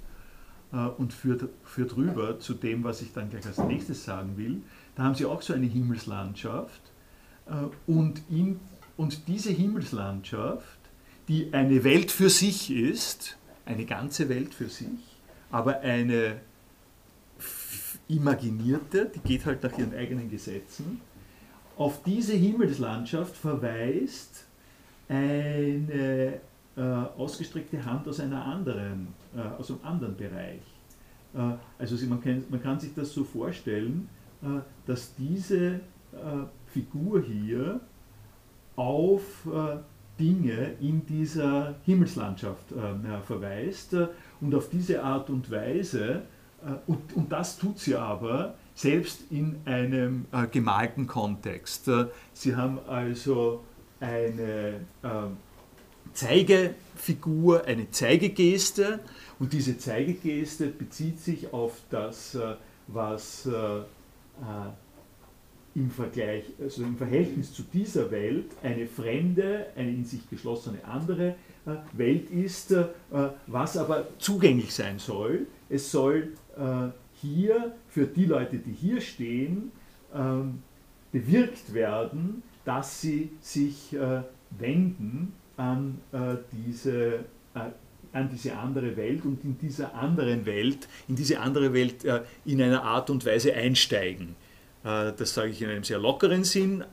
Speaker 1: und führt, führt rüber zu dem, was ich dann gleich als nächstes sagen will. Da haben sie auch so eine Himmelslandschaft und, in, und diese Himmelslandschaft die eine Welt für sich ist, eine ganze Welt für sich, aber eine imaginierte, die geht halt nach ihren eigenen Gesetzen. Auf diese Himmelslandschaft verweist eine äh, ausgestreckte Hand aus, einer anderen, äh, aus einem anderen Bereich. Äh, also man kann, man kann sich das so vorstellen, dass diese Figur hier auf Dinge in dieser Himmelslandschaft verweist und auf diese Art und Weise, und, und das tut sie aber selbst in einem gemalten Kontext. Sie haben also eine Zeigefigur, eine Zeigegeste und diese Zeigegeste bezieht sich auf das, äh, was äh, äh, im Vergleich, also im Verhältnis zu dieser Welt eine fremde, eine in sich geschlossene andere Welt ist, was aber zugänglich sein soll. Es soll hier für die Leute, die hier stehen, ähm, bewirkt werden, dass sie sich wenden an äh, diese, äh, an diese andere Welt und in dieser anderen Welt, in diese andere Welt äh, in einer Art und Weise einsteigen. Äh, das sage ich in einem sehr lockeren Sinn.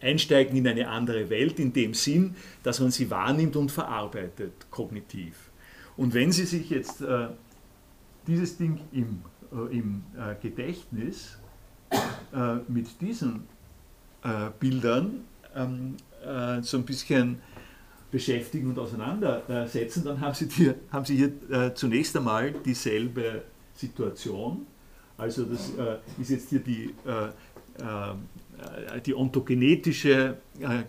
Speaker 1: Einsteigen in eine andere Welt in dem Sinn, dass man sie wahrnimmt und verarbeitet, kognitiv. Und wenn Sie sich jetzt äh, dieses Ding im, äh, im Gedächtnis mit diesen Bildern ähm, so ein bisschen beschäftigen und auseinandersetzen, dann haben Sie, die, haben Sie hier äh, zunächst einmal dieselbe Situation. Also das äh, ist jetzt hier die, äh, äh die ontogenetische äh,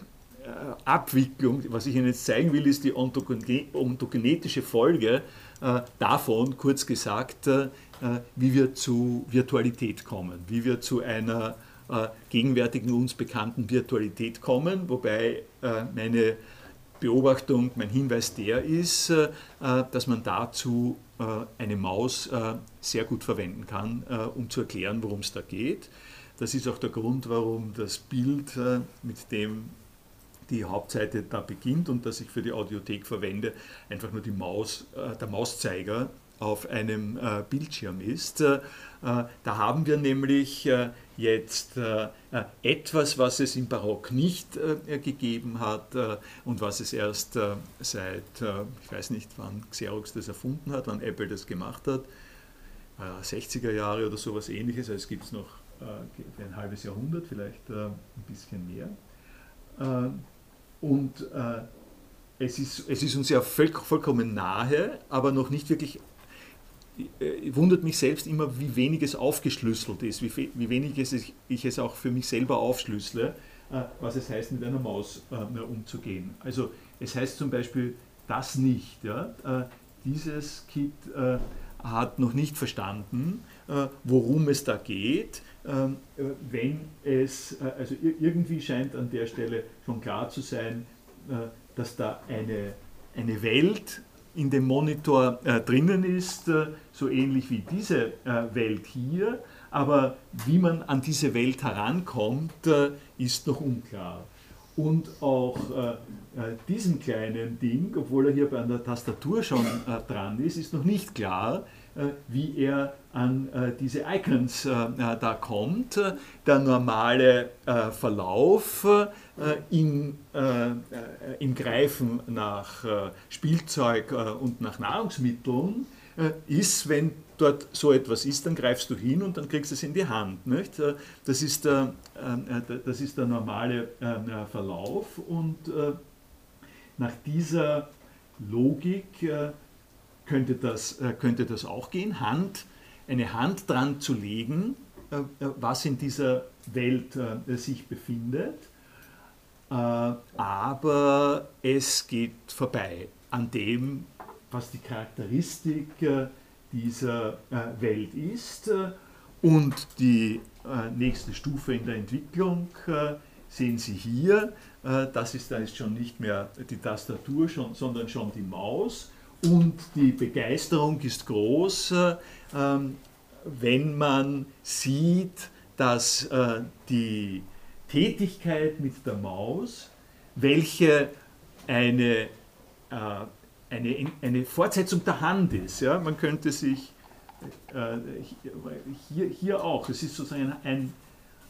Speaker 1: Abwicklung. Was ich Ihnen jetzt zeigen will, ist die ontogenetische Folge äh, davon, kurz gesagt, wie wir zu Virtualität kommen, wie wir zu einer gegenwärtigen uns bekannten Virtualität kommen, wobei meine Beobachtung, mein Hinweis der ist, äh, dass man dazu äh, eine Maus äh, sehr gut verwenden kann, um zu erklären, worum es da geht. Das ist auch der Grund, warum das Bild, mit dem die Hauptseite da beginnt und das ich für die Audiothek verwende, einfach nur die Maus, der Mauszeiger auf einem Bildschirm ist. Da haben wir nämlich jetzt äh, äh, etwas, was es im Barock nicht äh, gegeben hat äh, und was es erst äh, seit, äh, ich weiß nicht, wann Xerox das erfunden hat, wann Apple das gemacht hat, 60er Jahre oder sowas ähnliches, also es gibt es noch ein halbes Jahrhundert, vielleicht ein bisschen mehr. und es ist, es ist uns ja vollkommen nahe, aber noch nicht wirklich wundert mich selbst immer, wie wenig es aufgeschlüsselt ist, wie, wie wenig es ich, es auch für mich selber aufschlüssele, äh, was es heißt, mit einer Maus äh, umzugehen. Also es heißt zum Beispiel das nicht. Ja? Äh, dieses Kit äh, hat noch nicht verstanden, äh, worum es da geht. Wenn es, also irgendwie scheint an der Stelle schon klar zu sein, dass da eine, eine Welt in dem Monitor äh, drinnen ist, äh, so ähnlich wie diese äh, Welt hier. Aber wie man an diese Welt herankommt, äh, ist noch unklar. Und auch äh, äh, diesem kleinen Ding, obwohl er hier bei einer Tastatur schon dran ist, ist noch nicht klar, wie er an diese Icons da kommt. Der normale Verlauf im, im Greifen nach Spielzeug und nach Nahrungsmitteln ist, wenn dort so etwas ist, dann greifst du hin und dann kriegst du es in die Hand. Nicht? Das, ist der, das ist der normale Verlauf und nach dieser Logik könnte das, äh, könnte das auch gehen, Hand, eine Hand dran zu legen, äh, äh, was in dieser Welt sich befindet, aber es geht vorbei an dem, was die Charakteristik dieser Welt ist. Und die nächste Stufe in der Entwicklung sehen Sie hier. Das ist, da ist schon nicht mehr die Tastatur, sondern schon die Maus und die Begeisterung ist groß, ähm, wenn man sieht, dass äh, die Tätigkeit mit der Maus, welche eine, äh, eine, eine Fortsetzung der Hand ist, ja, man könnte sich äh, hier, hier auch, es ist sozusagen ein,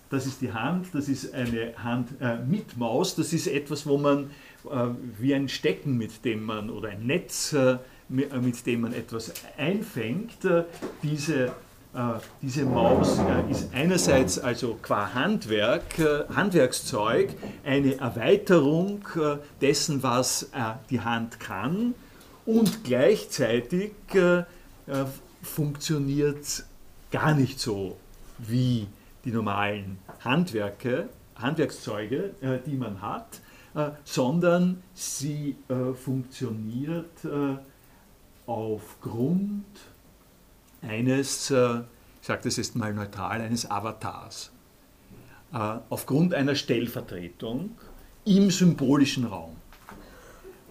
Speaker 1: das ist die Hand, das ist eine Hand mit Maus, das ist etwas, wo man äh, wie ein Stecken, mit dem man, oder ein Netz, äh, mit dem man etwas einfängt. Äh, diese diese Maus ist einerseits also qua Handwerk, Handwerkszeug eine Erweiterung dessen, was die Hand kann und gleichzeitig funktioniert gar nicht so wie die normalen Handwerke, Handwerkszeuge, die man hat, sondern sie funktioniert aufgrund eines, äh, ich sage das jetzt mal neutral, eines Avatars. Äh, aufgrund einer Stellvertretung im symbolischen Raum.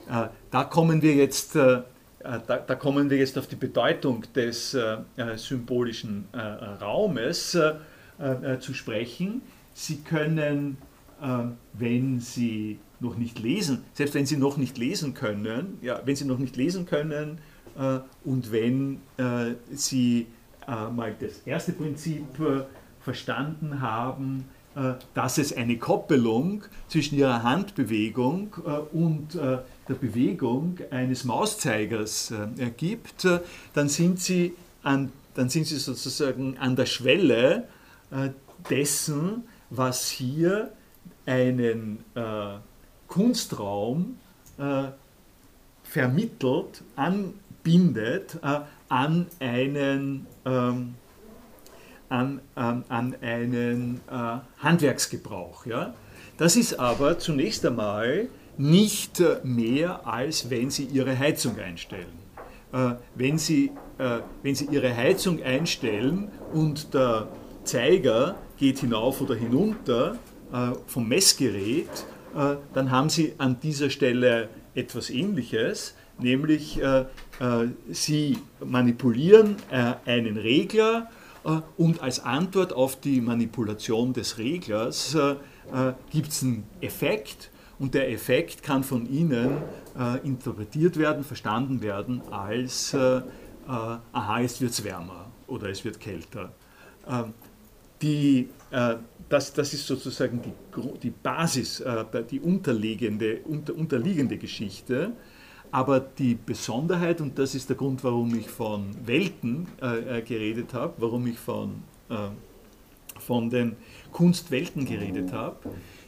Speaker 1: Äh, da kommen wir jetzt da, da, kommen wir jetzt auf die Bedeutung des symbolischen Raumes zu sprechen. Sie können, wenn Sie noch nicht lesen, selbst wenn Sie noch nicht lesen können, ja, wenn Sie noch nicht lesen können, und wenn äh, Sie äh, mal das erste Prinzip verstanden haben, dass es eine Koppelung zwischen Ihrer Handbewegung und der Bewegung eines Mauszeigers gibt, dann sind Sie, an, dann sind Sie sozusagen an der Schwelle dessen, was hier einen Kunstraum vermittelt an bindet äh, an einen, ähm, an, an, an einen äh, Handwerksgebrauch. Ja? Das ist aber zunächst einmal nicht äh, mehr, als wenn Sie Ihre Heizung einstellen. Äh, wenn, Sie, äh, wenn Sie Ihre Heizung einstellen und der Zeiger geht hinauf oder hinunter äh, vom Messgerät, dann haben Sie an dieser Stelle etwas Ähnliches, nämlich Sie manipulieren äh, einen Regler äh, und als Antwort auf die Manipulation des Reglers äh, äh, gibt es einen Effekt und der Effekt kann von Ihnen interpretiert werden, verstanden werden als, aha, jetzt wird es wärmer oder es wird kälter. Ähm, die, das, das ist sozusagen die, die Basis, die unterliegende, unter, unterliegende Geschichte. Aber die Besonderheit, und das ist der Grund, warum ich von Welten äh, äh, geredet habe, warum ich von, äh, von den Kunstwelten geredet habe,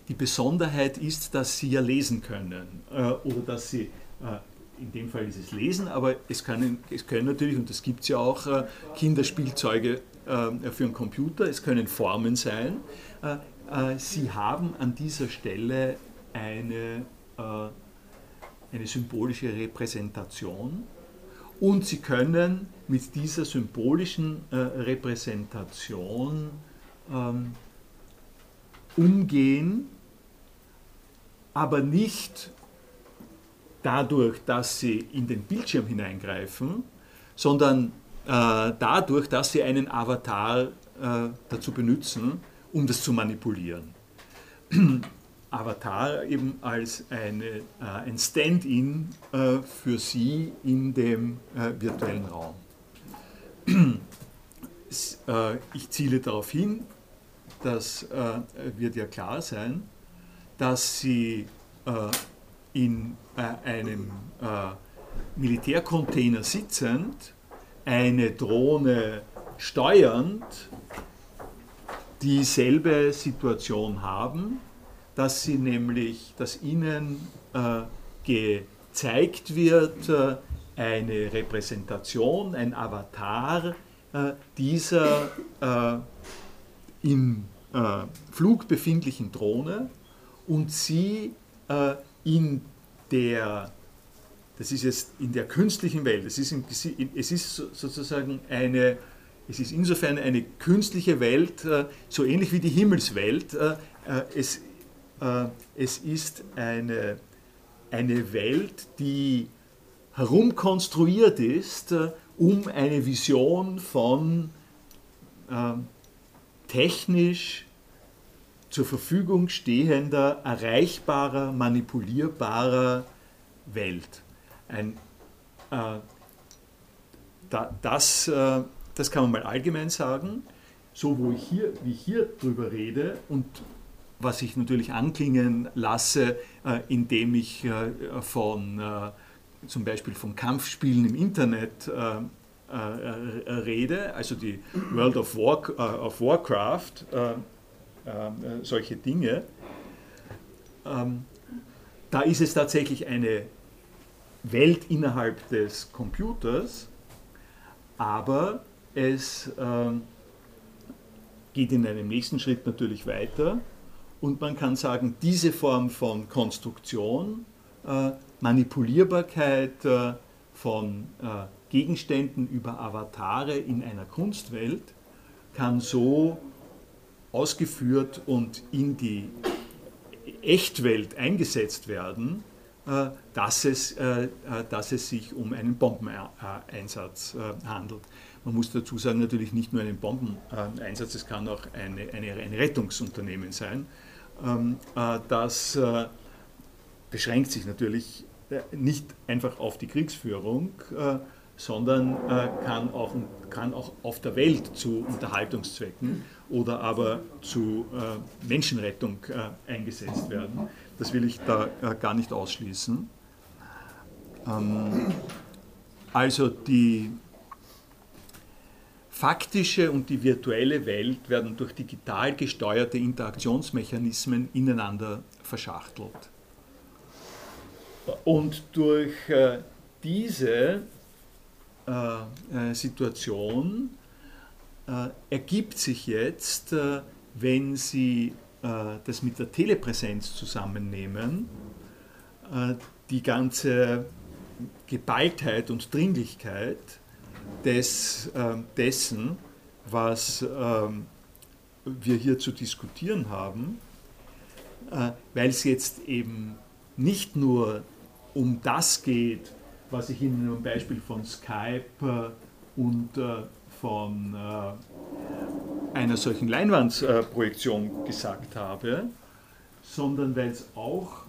Speaker 1: die Besonderheit ist, dass sie ja lesen können äh, oder dass sie, äh, in dem Fall ist es lesen, aber es können, es können natürlich, und das gibt es ja auch, äh, Kinderspielzeuge für einen Computer, es können Formen sein. sie haben an dieser Stelle eine eine symbolische Repräsentation und sie können mit dieser symbolischen äh, Repräsentation ähm, umgehen, aber nicht dadurch, dass sie in den Bildschirm hineingreifen, sondern äh, dadurch, dass sie einen Avatar äh, dazu benutzen, um das zu manipulieren. Avatar eben als eine, äh, ein Stand-in äh, für Sie in dem äh, virtuellen Raum. Äh, ich ziele darauf hin, das äh, wird ja klar sein, dass Sie äh, in einem Militärcontainer sitzend eine Drohne steuernd dieselbe Situation haben, dass sie nämlich, dass ihnen äh, gezeigt wird, äh, eine Repräsentation, ein Avatar äh, dieser äh, im äh, Flug befindlichen Drohne und sie äh, in der das ist jetzt in der künstlichen Welt, es ist, in, es ist sozusagen eine, es ist insofern eine künstliche Welt, so ähnlich wie die Himmelswelt. Es es ist eine, eine Welt, die herumkonstruiert ist, äh, um eine Vision von ähm, technisch zur Verfügung stehender, erreichbarer, manipulierbarer Welt. Ein, äh, da, das, äh, das kann man mal allgemein sagen. So, wo ich hier, wie ich hier drüber rede und was ich natürlich anklingen lasse, äh, indem ich äh, von äh, zum Beispiel von Kampfspielen im Internet rede, also die World of, War, of Warcraft, solche Dinge, ähm, da ist es tatsächlich eine Welt innerhalb des Computers, aber es ähm, geht in einem nächsten Schritt natürlich weiter und man kann sagen, diese Form von Konstruktion, äh, Manipulierbarkeit äh, von äh, Gegenständen über Avatare in einer Kunstwelt kann so ausgeführt und in die Echtwelt eingesetzt werden, dass es, dass es sich um einen Bombeneinsatz handelt. Man muss dazu sagen, natürlich nicht nur einen Bombeneinsatz, es kann auch eine, eine, ein Rettungsunternehmen sein. Ähm, das beschränkt sich natürlich nicht einfach auf die Kriegsführung, sondern kann, auch, kann auch auf der Welt zu Unterhaltungszwecken oder aber zu Menschenrettung eingesetzt werden. Das will ich da gar nicht ausschließen. Ähm, also die faktische und die virtuelle Welt werden durch digital gesteuerte Interaktionsmechanismen ineinander verschachtelt. Und durch äh, diese äh, äh, Situation ergibt sich jetzt, wenn Sie das mit der Telepräsenz zusammennehmen, die ganze Geballtheit und Dringlichkeit des, äh, dessen, was äh, wir hier zu diskutieren haben, äh, weil es jetzt eben nicht nur um das geht, was ich Ihnen am Beispiel von Skype äh, und äh, von einer solchen Leinwandprojektion gesagt habe, sondern weil es auch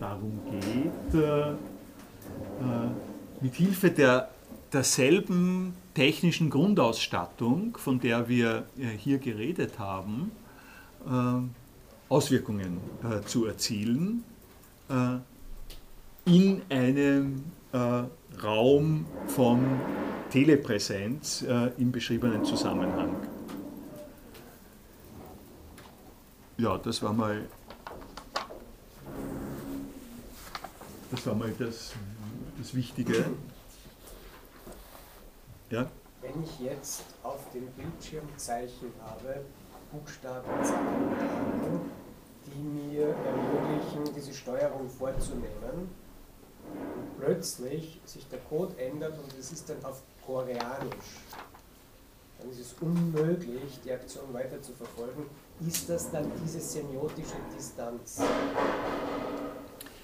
Speaker 1: darum geht, mit Hilfe der, derselben technischen Grundausstattung, von der wir äh, hier geredet haben, äh, Auswirkungen zu erzielen in einem Raum von Telepräsenz im beschriebenen Zusammenhang. Ja, das war mal das war mal das das Wichtige.
Speaker 3: Ja? Wenn ich jetzt auf dem Bildschirm Zeichen habe, Buchstaben, Zahlen, Daten, die mir ermöglichen, diese Steuerung vorzunehmen, und plötzlich sich der Code ändert und es ist dann auf Koreanisch, dann ist es unmöglich, die Aktion weiter zu verfolgen. Ist das dann diese semiotische Distanz,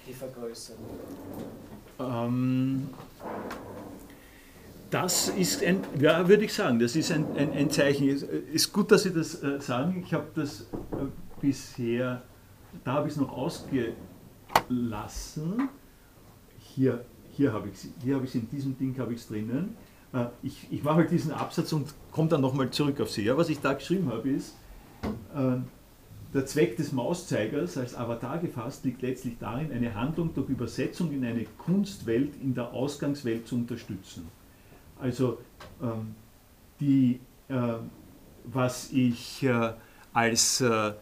Speaker 3: die vergrößert?
Speaker 1: Ähm, das ist ein, ja, würde ich sagen, das ist ein, ein, ein Zeichen. Es ist gut, dass Sie das äh, sagen. Ich habe das äh, bisher, da habe ich es noch ausgelassen. Hier, hier habe ich es hier hab in diesem Ding habe ich es drinnen. Äh, ich, ich mache halt diesen Absatz und komme dann nochmal zurück auf Sie. Ja, was ich da geschrieben habe, ist, äh, der Zweck des Mauszeigers als Avatar gefasst liegt letztlich darin, eine Handlung durch Übersetzung in eine Kunstwelt in der Ausgangswelt zu unterstützen. Also ähm, die, äh, was ich äh, als äh,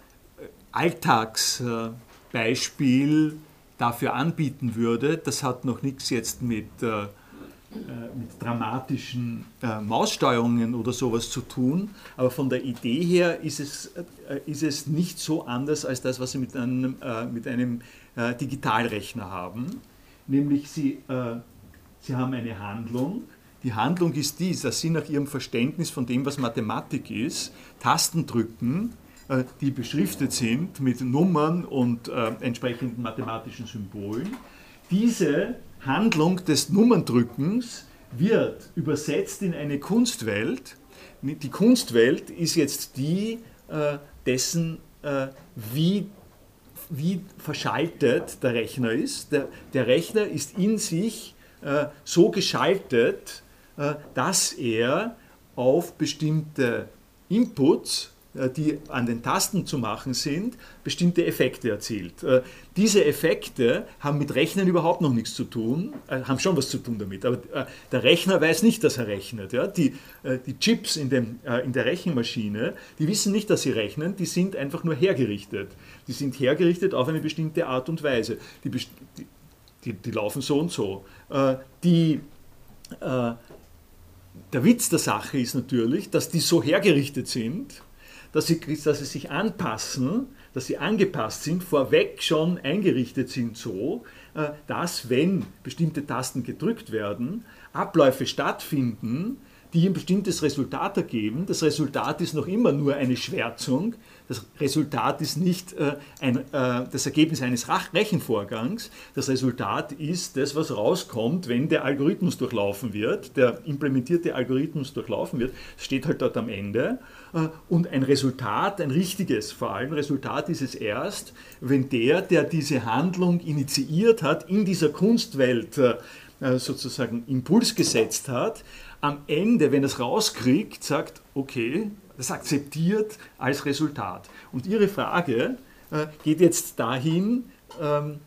Speaker 1: Alltagsbeispiel dafür anbieten würde, das hat noch nichts jetzt mit äh, äh, mit dramatischen äh, Maussteuerungen oder sowas zu tun, aber von der Idee her ist es, äh, ist es nicht so anders als das, was Sie mit einem, äh, mit einem äh, Digitalrechner haben. Nämlich Sie, äh, Sie haben eine Handlung. Die Handlung ist dies, dass Sie nach Ihrem Verständnis von dem, was Mathematik ist, Tasten drücken, die beschriftet sind mit Nummern und entsprechenden mathematischen Symbolen. Diese Handlung des Nummerndrückens wird übersetzt in eine Kunstwelt. Die Kunstwelt ist jetzt die äh, dessen, äh, wie, wie verschaltet der Rechner ist. Der, der Rechner ist in sich äh, so geschaltet, äh, dass er auf bestimmte Inputs die an den Tasten zu machen sind, bestimmte Effekte erzielt. Diese Effekte haben mit Rechnen überhaupt noch nichts zu tun, haben schon was zu tun damit, aber der Rechner weiß nicht, dass er rechnet. Die, die Chips in, dem, in der Rechenmaschine, die wissen nicht, dass sie rechnen, die sind einfach nur hergerichtet. Die sind hergerichtet auf eine bestimmte Art und Weise. Die, die, die laufen so und so. Die der Witz der Sache ist natürlich, dass die so hergerichtet sind, dass sie, dass sie sich anpassen, dass sie angepasst sind, vorweg schon eingerichtet sind so, äh, dass wenn bestimmte Tasten gedrückt werden, Abläufe stattfinden, die ein bestimmtes Resultat ergeben. Das Resultat ist noch immer nur eine Schwärzung. Das Resultat ist nicht äh, ein, äh, das Ergebnis eines Rechenvorgangs. Das Resultat ist das, was rauskommt, wenn der Algorithmus durchlaufen wird, der implementierte Algorithmus durchlaufen wird. Das steht halt dort am Ende. Äh, und ein Resultat, ein richtiges vor allem Resultat ist es erst, wenn der, der diese Handlung initiiert hat, in dieser Kunstwelt äh, äh, sozusagen Impuls gesetzt hat, am Ende, wenn es rauskriegt, sagt, okay, das akzeptiert als Resultat. Und Ihre Frage äh, geht jetzt dahin, ähm,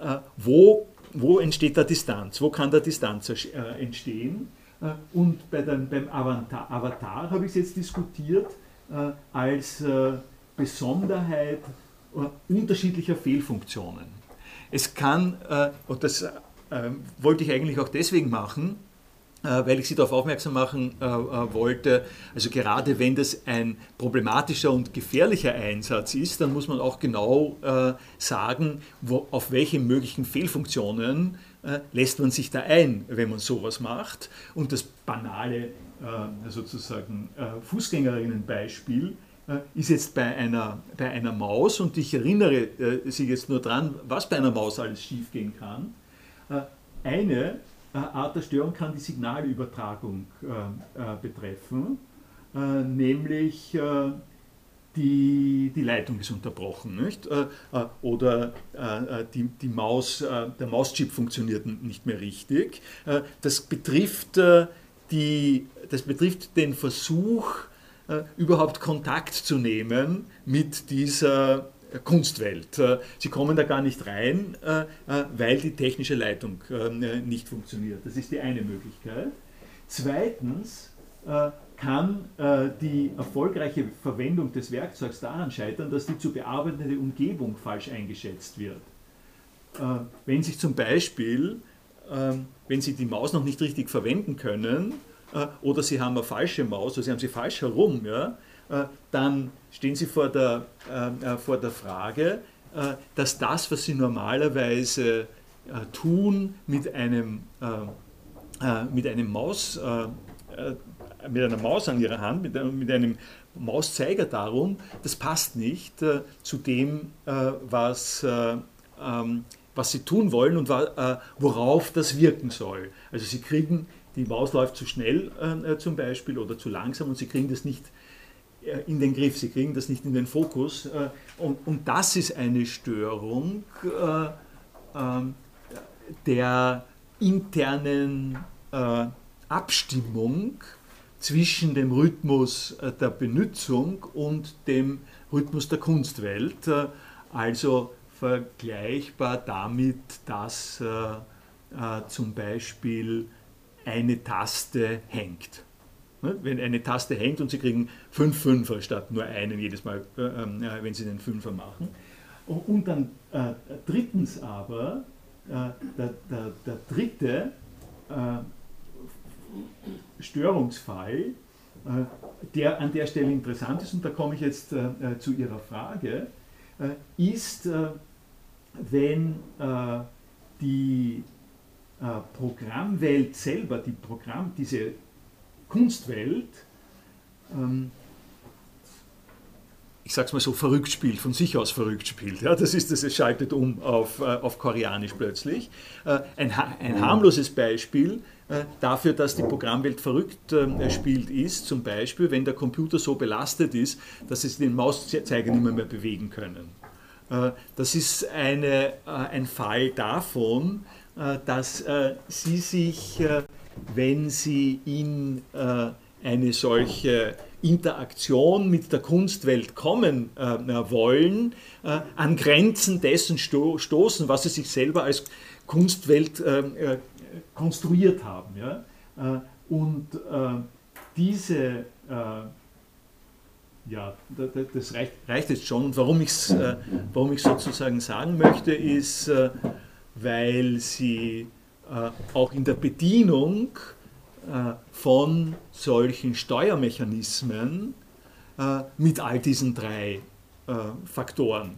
Speaker 1: äh, wo, wo entsteht der Distanz, wo kann der Distanz äh, entstehen. Äh, und bei dem, beim Avatar, Avatar habe ich es jetzt diskutiert äh, als äh, Besonderheit unterschiedlicher Fehlfunktionen. Es kann, und das wollte ich eigentlich auch deswegen machen, weil ich Sie darauf aufmerksam machen äh, äh, wollte, also gerade wenn das ein problematischer und gefährlicher Einsatz ist, dann muss man auch genau äh, sagen, wo, auf welche möglichen Fehlfunktionen äh, lässt man sich da ein, wenn man sowas macht. Und das banale äh, sozusagen Fußgängerinnenbeispiel ist jetzt bei einer, bei einer Maus, und ich erinnere Sie jetzt nur dran, was bei einer Maus alles schiefgehen kann. Eine äh, Art der Störung kann die Signalübertragung äh, äh, betreffen, nämlich die, die Leitung ist unterbrochen. Nicht? Oder die, die Maus, der Mauschip funktioniert nicht mehr richtig. Das betrifft, die, das betrifft den Versuch, überhaupt Kontakt zu nehmen mit dieser Kunstwelt. Äh, sie kommen da gar nicht rein, äh, äh, weil die technische Leitung nicht funktioniert. Das ist die eine Möglichkeit. Zweitens kann die erfolgreiche Verwendung des Werkzeugs daran scheitern, dass die zu bearbeitende Umgebung falsch eingeschätzt wird. Wenn sich zum Beispiel, wenn Sie die Maus noch nicht richtig verwenden können, oder Sie haben eine falsche Maus, oder Sie haben sie falsch herum, ja, äh, dann stehen Sie vor der, äh, äh, vor der Frage, dass das, was Sie normalerweise tun, mit einem, mit einem Maus, mit einer Maus an Ihrer Hand, mit einem, mit einem Mauszeiger darum, das passt nicht zu dem, was, ähm, was Sie tun wollen und worauf das wirken soll. Also Sie kriegen, die Maus läuft zu schnell zum Beispiel oder zu langsam und Sie kriegen das nicht äh, in den Griff, sie kriegen das nicht in den Fokus. Äh, und, und das ist eine Störung äh, ähm, der internen Abstimmung zwischen dem Rhythmus der Benutzung und dem Rhythmus der Kunstwelt. Also vergleichbar damit, dass zum Beispiel eine Taste hängt. Ne? Wenn eine Taste hängt und Sie kriegen fünf Fünfer statt nur einen jedes Mal, äh, ähm, äh, wenn Sie den Fünfer machen. Und dann äh, drittens aber, äh, der, der, der, dritte äh, Störungsfall, äh, der an der Stelle interessant ist, und da komme ich jetzt zu Ihrer Frage, ist, wenn die Programmwelt selber, die Programm, diese Kunstwelt, ähm, ich sag's mal so, verrückt spielt, von sich aus verrückt spielt. Ja, das ist das, es schaltet um auf, äh, auf Koreanisch plötzlich. Äh, ein, ein harmloses Beispiel äh, dafür, dass die Programmwelt verrückt äh, spielt, ist zum Beispiel, wenn der Computer so belastet ist, dass sie den Mauszeiger nicht mehr, bewegen können. Das ist eine, ein Fall davon, dass Sie sich wenn Sie in äh, eine solche Interaktion mit der Kunstwelt kommen äh, wollen, äh, an Grenzen dessen sto stoßen, was sie sich selber als Kunstwelt konstruiert haben. Und diese, ja, das reicht, jetzt schon. Und warum ich es warum sozusagen sagen möchte, ist, weil sie auch in der Bedienung äh, von solchen Steuermechanismen äh, mit all diesen drei äh, Faktoren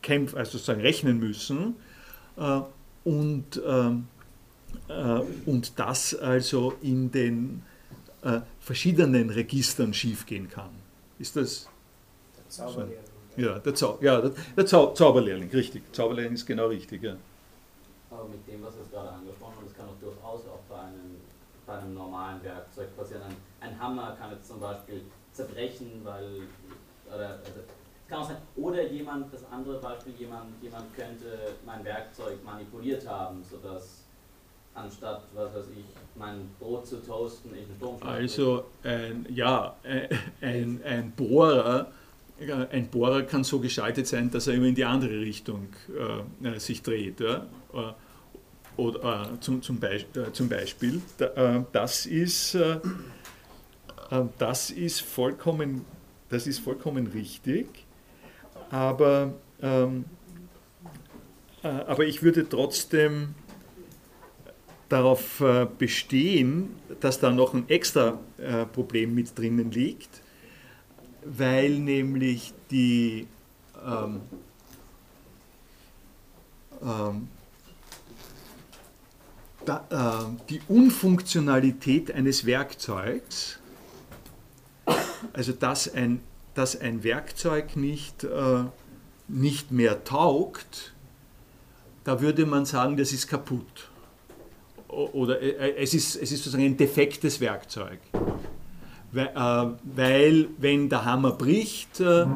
Speaker 1: kämpfen, also sozusagen rechnen müssen und, ähm, und das also in den verschiedenen Registern schiefgehen kann. Ist das? Der Zauberlehrling. Ja, der, Zau ja, der Zau Zauberlehrling, richtig. Zauberlehrling ist genau richtig, ja.
Speaker 2: Aber mit dem, was jetzt gerade angesprochen wird, das kann auch durchaus auch bei einem bei einem normalen Werkzeug passieren. Ein, ein Hammer kann jetzt zum Beispiel zerbrechen, weil oder, also, kann auch sein, oder jemand, das andere Beispiel, jemand, jemand könnte mein Werkzeug manipuliert haben, sodass anstatt, was weiß ich, mein Brot zu toasten, ich einen Sturmschlag
Speaker 1: Also, ein, ja, ein, ein Bohrer, ein Bohrer kann so geschaltet sein, dass er immer in die andere Richtung äh, sich dreht. Ja? Oder, äh, zum, zum, Be äh, zum, Beispiel. Da, äh, das, ist, äh, äh, das, ist vollkommen, das ist vollkommen richtig, aber, ähm, äh, aber ich würde trotzdem darauf bestehen, dass da noch ein extra Problem mit drinnen liegt, weil nämlich die ähm, ähm, da, äh, die Unfunktionalität eines Werkzeugs, also dass ein, dass ein Werkzeug nicht, äh, nicht mehr taugt, da würde man sagen, das ist kaputt. Oder äh, es ist, es ist sozusagen ein defektes Werkzeug. Weil, äh, weil wenn der Hammer bricht äh,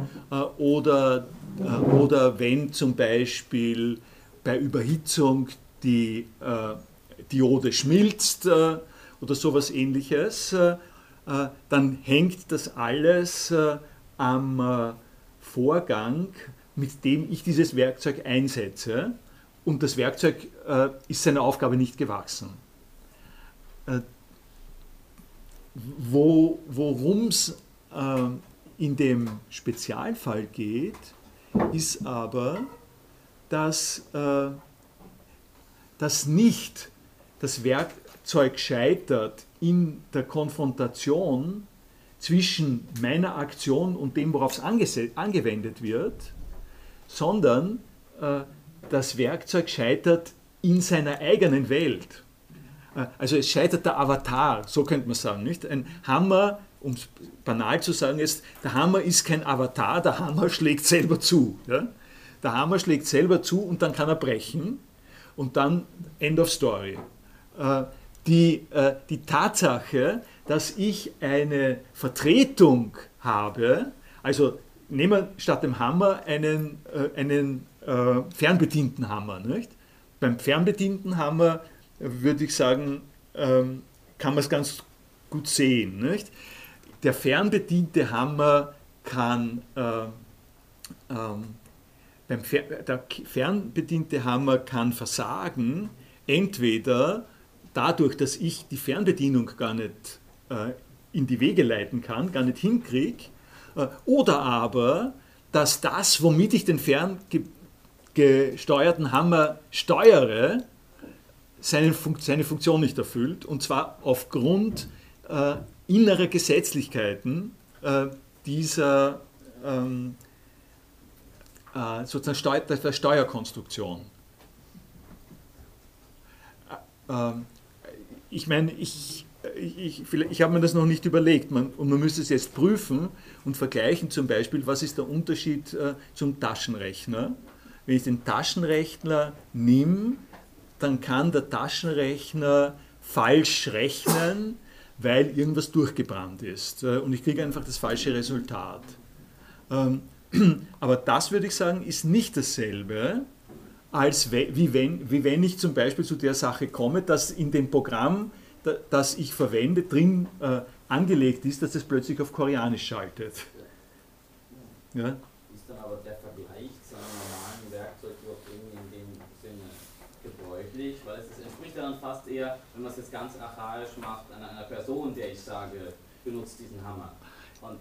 Speaker 1: oder, äh, oder wenn zum Beispiel bei Überhitzung die, Diode schmilzt äh, oder sowas ähnliches, äh, äh, dann hängt das alles am Vorgang, mit dem ich dieses Werkzeug einsetze und das Werkzeug ist seiner Aufgabe nicht gewachsen. Wo, Worum es in dem Spezialfall geht, ist aber, dass das nicht das Werkzeug scheitert in der Konfrontation zwischen meiner Aktion und dem, worauf es angewendet wird, sondern äh, das Werkzeug scheitert in seiner eigenen Welt. Äh, also es scheitert der Avatar, so könnte man sagen. Nicht? Ein Hammer, um es banal zu sagen, ist, der Hammer ist kein Avatar, der Hammer schlägt selber zu. Ja? Der Hammer schlägt selber zu und dann kann er brechen und dann End of Story. Äh, die, äh, die Tatsache, dass ich eine Vertretung habe, also nehmen wir statt dem Hammer einen, äh, einen fernbedienten Hammer. Nicht? Beim fernbedienten Hammer würde ich sagen, ähm, kann man es ganz gut sehen. Nicht? Der fernbediente Hammer kann ähm, beim Fer der fernbediente Hammer kann versagen, entweder dadurch, dass ich die Fernbedienung gar nicht äh, in die Wege leiten kann, gar nicht hinkriege, äh, oder aber, dass das, womit ich den ferngesteuerten Hammer steuere, seine, Fun seine Funktion nicht erfüllt, und zwar aufgrund äh, innerer Gesetzlichkeiten äh, dieser ähm, äh, sozusagen Steu der Steuerkonstruktion. Äh, ähm, ich meine, ich, ich, ich habe mir das noch nicht überlegt man, und man müsste es jetzt prüfen und vergleichen zum Beispiel, was ist der Unterschied äh, zum Taschenrechner. Wenn ich den Taschenrechner nehme, dann kann der Taschenrechner falsch rechnen, weil irgendwas durchgebrannt ist. Äh, und ich kriege einfach das falsche Resultat. Ähm, aber das würde ich sagen, ist nicht dasselbe, als wie wenn, wie wenn ich zum Beispiel zu der Sache komme, dass in dem Programm, das ich verwende, drin äh, angelegt ist, dass es plötzlich auf Koreanisch schaltet.
Speaker 2: Ja? Ist dann aber der Vergleich zu einem normalen Werkzeug überhaupt irgendwie in dem Sinne gebräuchlich? Weil es entspricht dann fast eher, wenn man es jetzt ganz archaisch macht, einer, einer Person, der ich sage, benutzt diesen Hammer. Und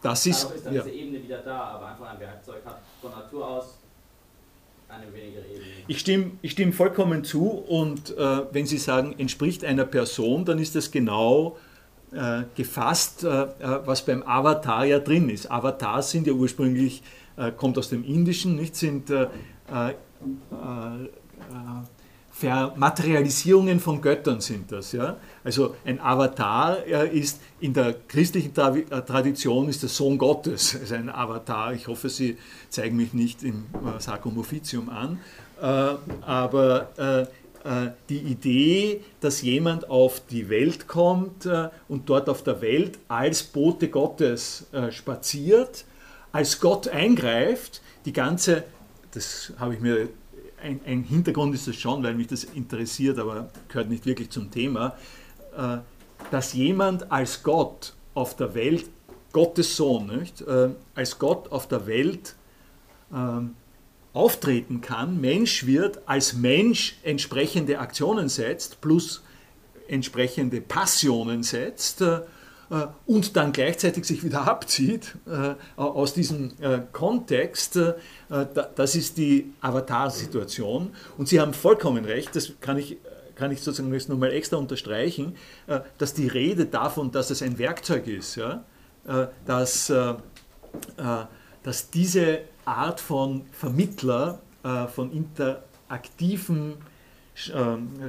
Speaker 1: das ist,
Speaker 2: ist dann ja. diese Ebene wieder da, aber einfach ein Werkzeug hat von Natur aus.
Speaker 1: Ich stimme, ich stimme vollkommen zu und äh, wenn Sie sagen, entspricht einer Person, dann ist das genau äh, gefasst, äh, äh was beim Avatar ja drin ist. Avatars sind ja ursprünglich, äh, kommt aus dem Indischen, nicht, sind äh, Vermaterialisierungen von Göttern sind das. Ja? Also ein Avatar ist in der christlichen Tradition ist der Sohn Gottes, also ein Avatar. Ich hoffe, Sie zeigen mich nicht im Sacrum Officium an. aber die Idee, dass jemand auf die Welt kommt und dort auf der Welt als Bote Gottes spaziert, als Gott eingreift, die ganze, das habe ich mir ein, ein, Hintergrund ist das schon, weil mich das interessiert, aber gehört nicht wirklich zum Thema, äh, dass jemand als Gott auf der Welt, Gottes Sohn, nicht, äh, als Gott auf der Welt ähm, auftreten kann, Mensch wird, als Mensch entsprechende Aktionen setzt, plus entsprechende Passionen setzt, äh, und dann gleichzeitig sich wieder abzieht äh, aus diesem äh, Kontext, das ist die Avatar-Situation. Und Sie haben vollkommen recht, das kann ich, kann ich sozusagen jetzt nochmal extra unterstreichen, dass die Rede davon, dass es ein Werkzeug ist, ja, dass, dass diese Art von Vermittler, von interaktiven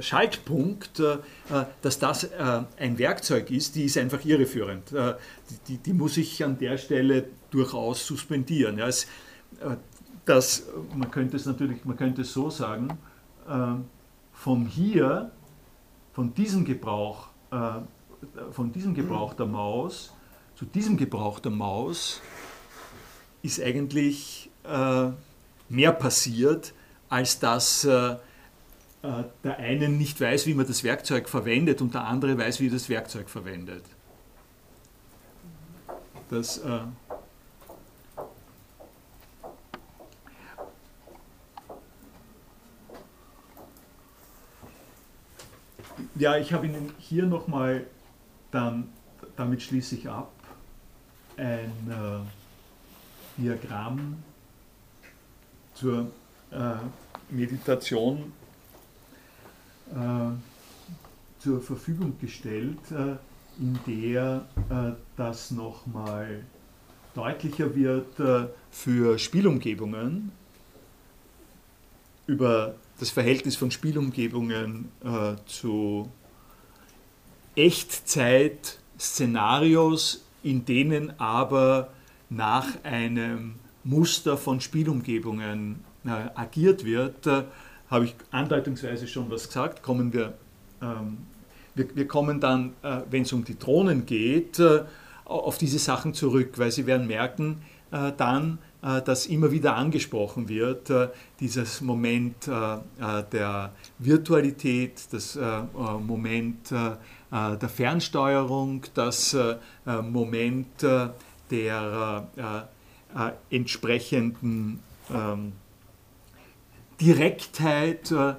Speaker 1: Schaltpunkt, äh, äh, dass das äh, ein Werkzeug ist, die ist einfach irreführend. Die, die muss ich an der Stelle durchaus suspendieren. das, man könnte es natürlich, man könnte es so sagen, von hier, von diesem Gebrauch, von diesem Gebrauch der Maus zu diesem Gebrauch der Maus ist eigentlich mehr passiert, als dass äh, der eine nicht weiß, wie man das Werkzeug verwendet und der andere weiß, wie das Werkzeug verwendet. Das, äh ja, ich habe Ihnen hier nochmal, dann, damit schließe ich ab, ein äh, Diagramm zur äh, Meditation äh, zur Verfügung gestellt, äh, in der äh, das nochmal deutlicher wird für Spielumgebungen über das Verhältnis von Spielumgebungen zu Echtzeit-Szenarios, in denen aber nach einem Muster von Spielumgebungen agiert wird, habe ich andeutungsweise schon was gesagt, kommen wir, ähm, wir, wir, kommen dann, äh, wenn es um die Drohnen geht, äh, auf diese Sachen zurück, weil Sie werden merken äh, dann, äh, dass immer wieder angesprochen wird, äh, dieses Moment äh, der Virtualität, das Moment der Fernsteuerung, das Moment der entsprechenden ähm, Direktheit, äh,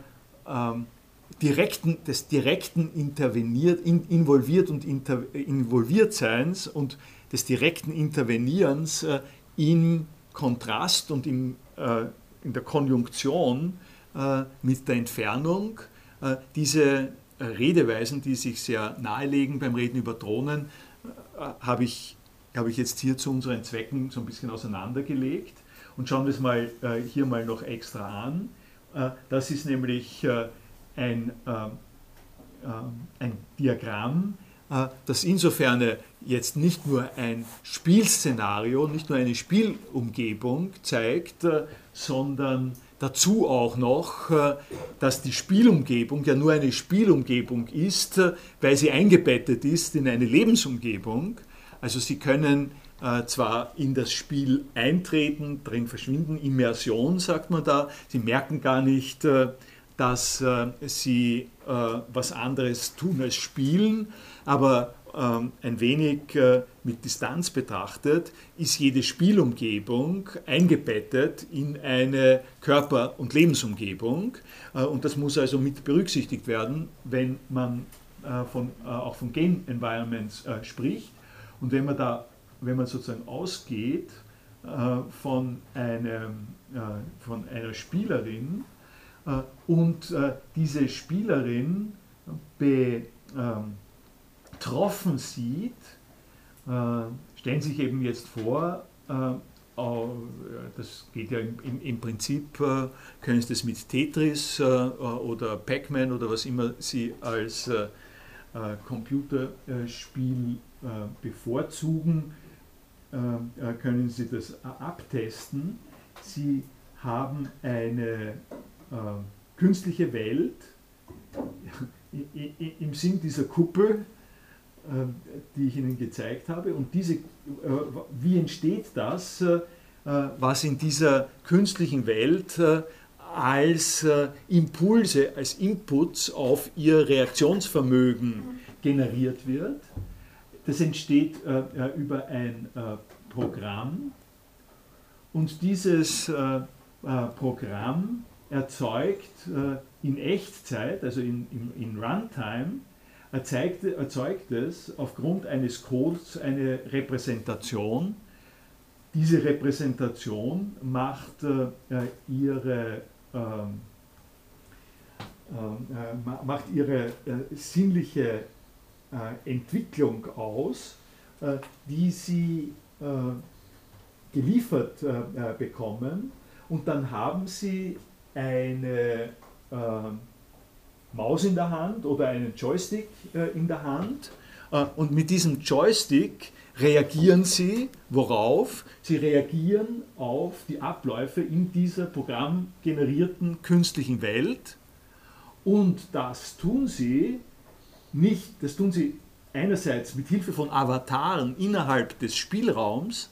Speaker 1: ähm, direkten, des direkten Interveniert, in, involviert und inter, Involviertseins und des direkten Intervenierens äh, im Kontrast und im, äh, in der Konjunktion äh, mit der Entfernung. Äh, diese Redeweisen, die sich sehr nahelegen beim Reden über Drohnen, äh, habe ich, hab ich jetzt hier zu unseren Zwecken so ein bisschen auseinandergelegt. Und schauen wir es mal äh, hier mal noch extra an. Äh, das ist nämlich äh, ein, ein Diagramm, das insofern jetzt nicht nur ein Spielszenario, nicht nur eine Spielumgebung zeigt, sondern dazu auch noch, dass die Spielumgebung ja nur eine Spielumgebung ist, weil sie eingebettet ist in eine Lebensumgebung. Also Sie können äh, zwar in das Spiel eintreten, drin verschwinden, Immersion sagt man da, sie merken gar nicht, äh, dass äh, sie was anderes tun als spielen, aber ähm, ein wenig mit Distanz betrachtet, ist jede Spielumgebung eingebettet in eine Körper- und Lebensumgebung. Und das muss also mit berücksichtigt werden, wenn man von, auch von Game Environments spricht. Und wenn man da, wenn man sozusagen ausgeht von, einem, von einer Spielerin und diese Spielerin be, ähm, betroffen sieht, äh, stellen sich eben jetzt vor, äh, das geht ja im, im, Prinzip, äh, können Sie das mit Tetris oder Pac-Man oder was immer Sie als Computerspiel bevorzugen, können Sie das abtesten. Sie haben eine künstliche Welt im Sinn dieser Kuppel, ähm, die ich Ihnen gezeigt habe. Und diese, äh, wie entsteht das, äh, was in dieser künstlichen Welt äh, als Impulse, als Inputs auf Ihr Reaktionsvermögen generiert wird? Das entsteht über ein Programm und dieses Programm erzeugt in Echtzeit, also in, in, in Runtime, erzeugt, erzeugt es aufgrund eines Codes eine Repräsentation. Diese Repräsentation macht äh, ihre, ähm, äh, macht ihre äh, sinnliche äh, Entwicklung aus, äh, die sie äh, geliefert bekommen und dann haben sie eine Maus in der Hand oder einen Joystick äh, in der Hand. Äh, und mit diesem Joystick reagieren Sie, worauf? Sie reagieren auf die Abläufe in dieser programmgenerierten künstlichen Welt. Und das tun Sie nicht, das tun Sie einerseits mit Hilfe von Avataren innerhalb des Spielraums,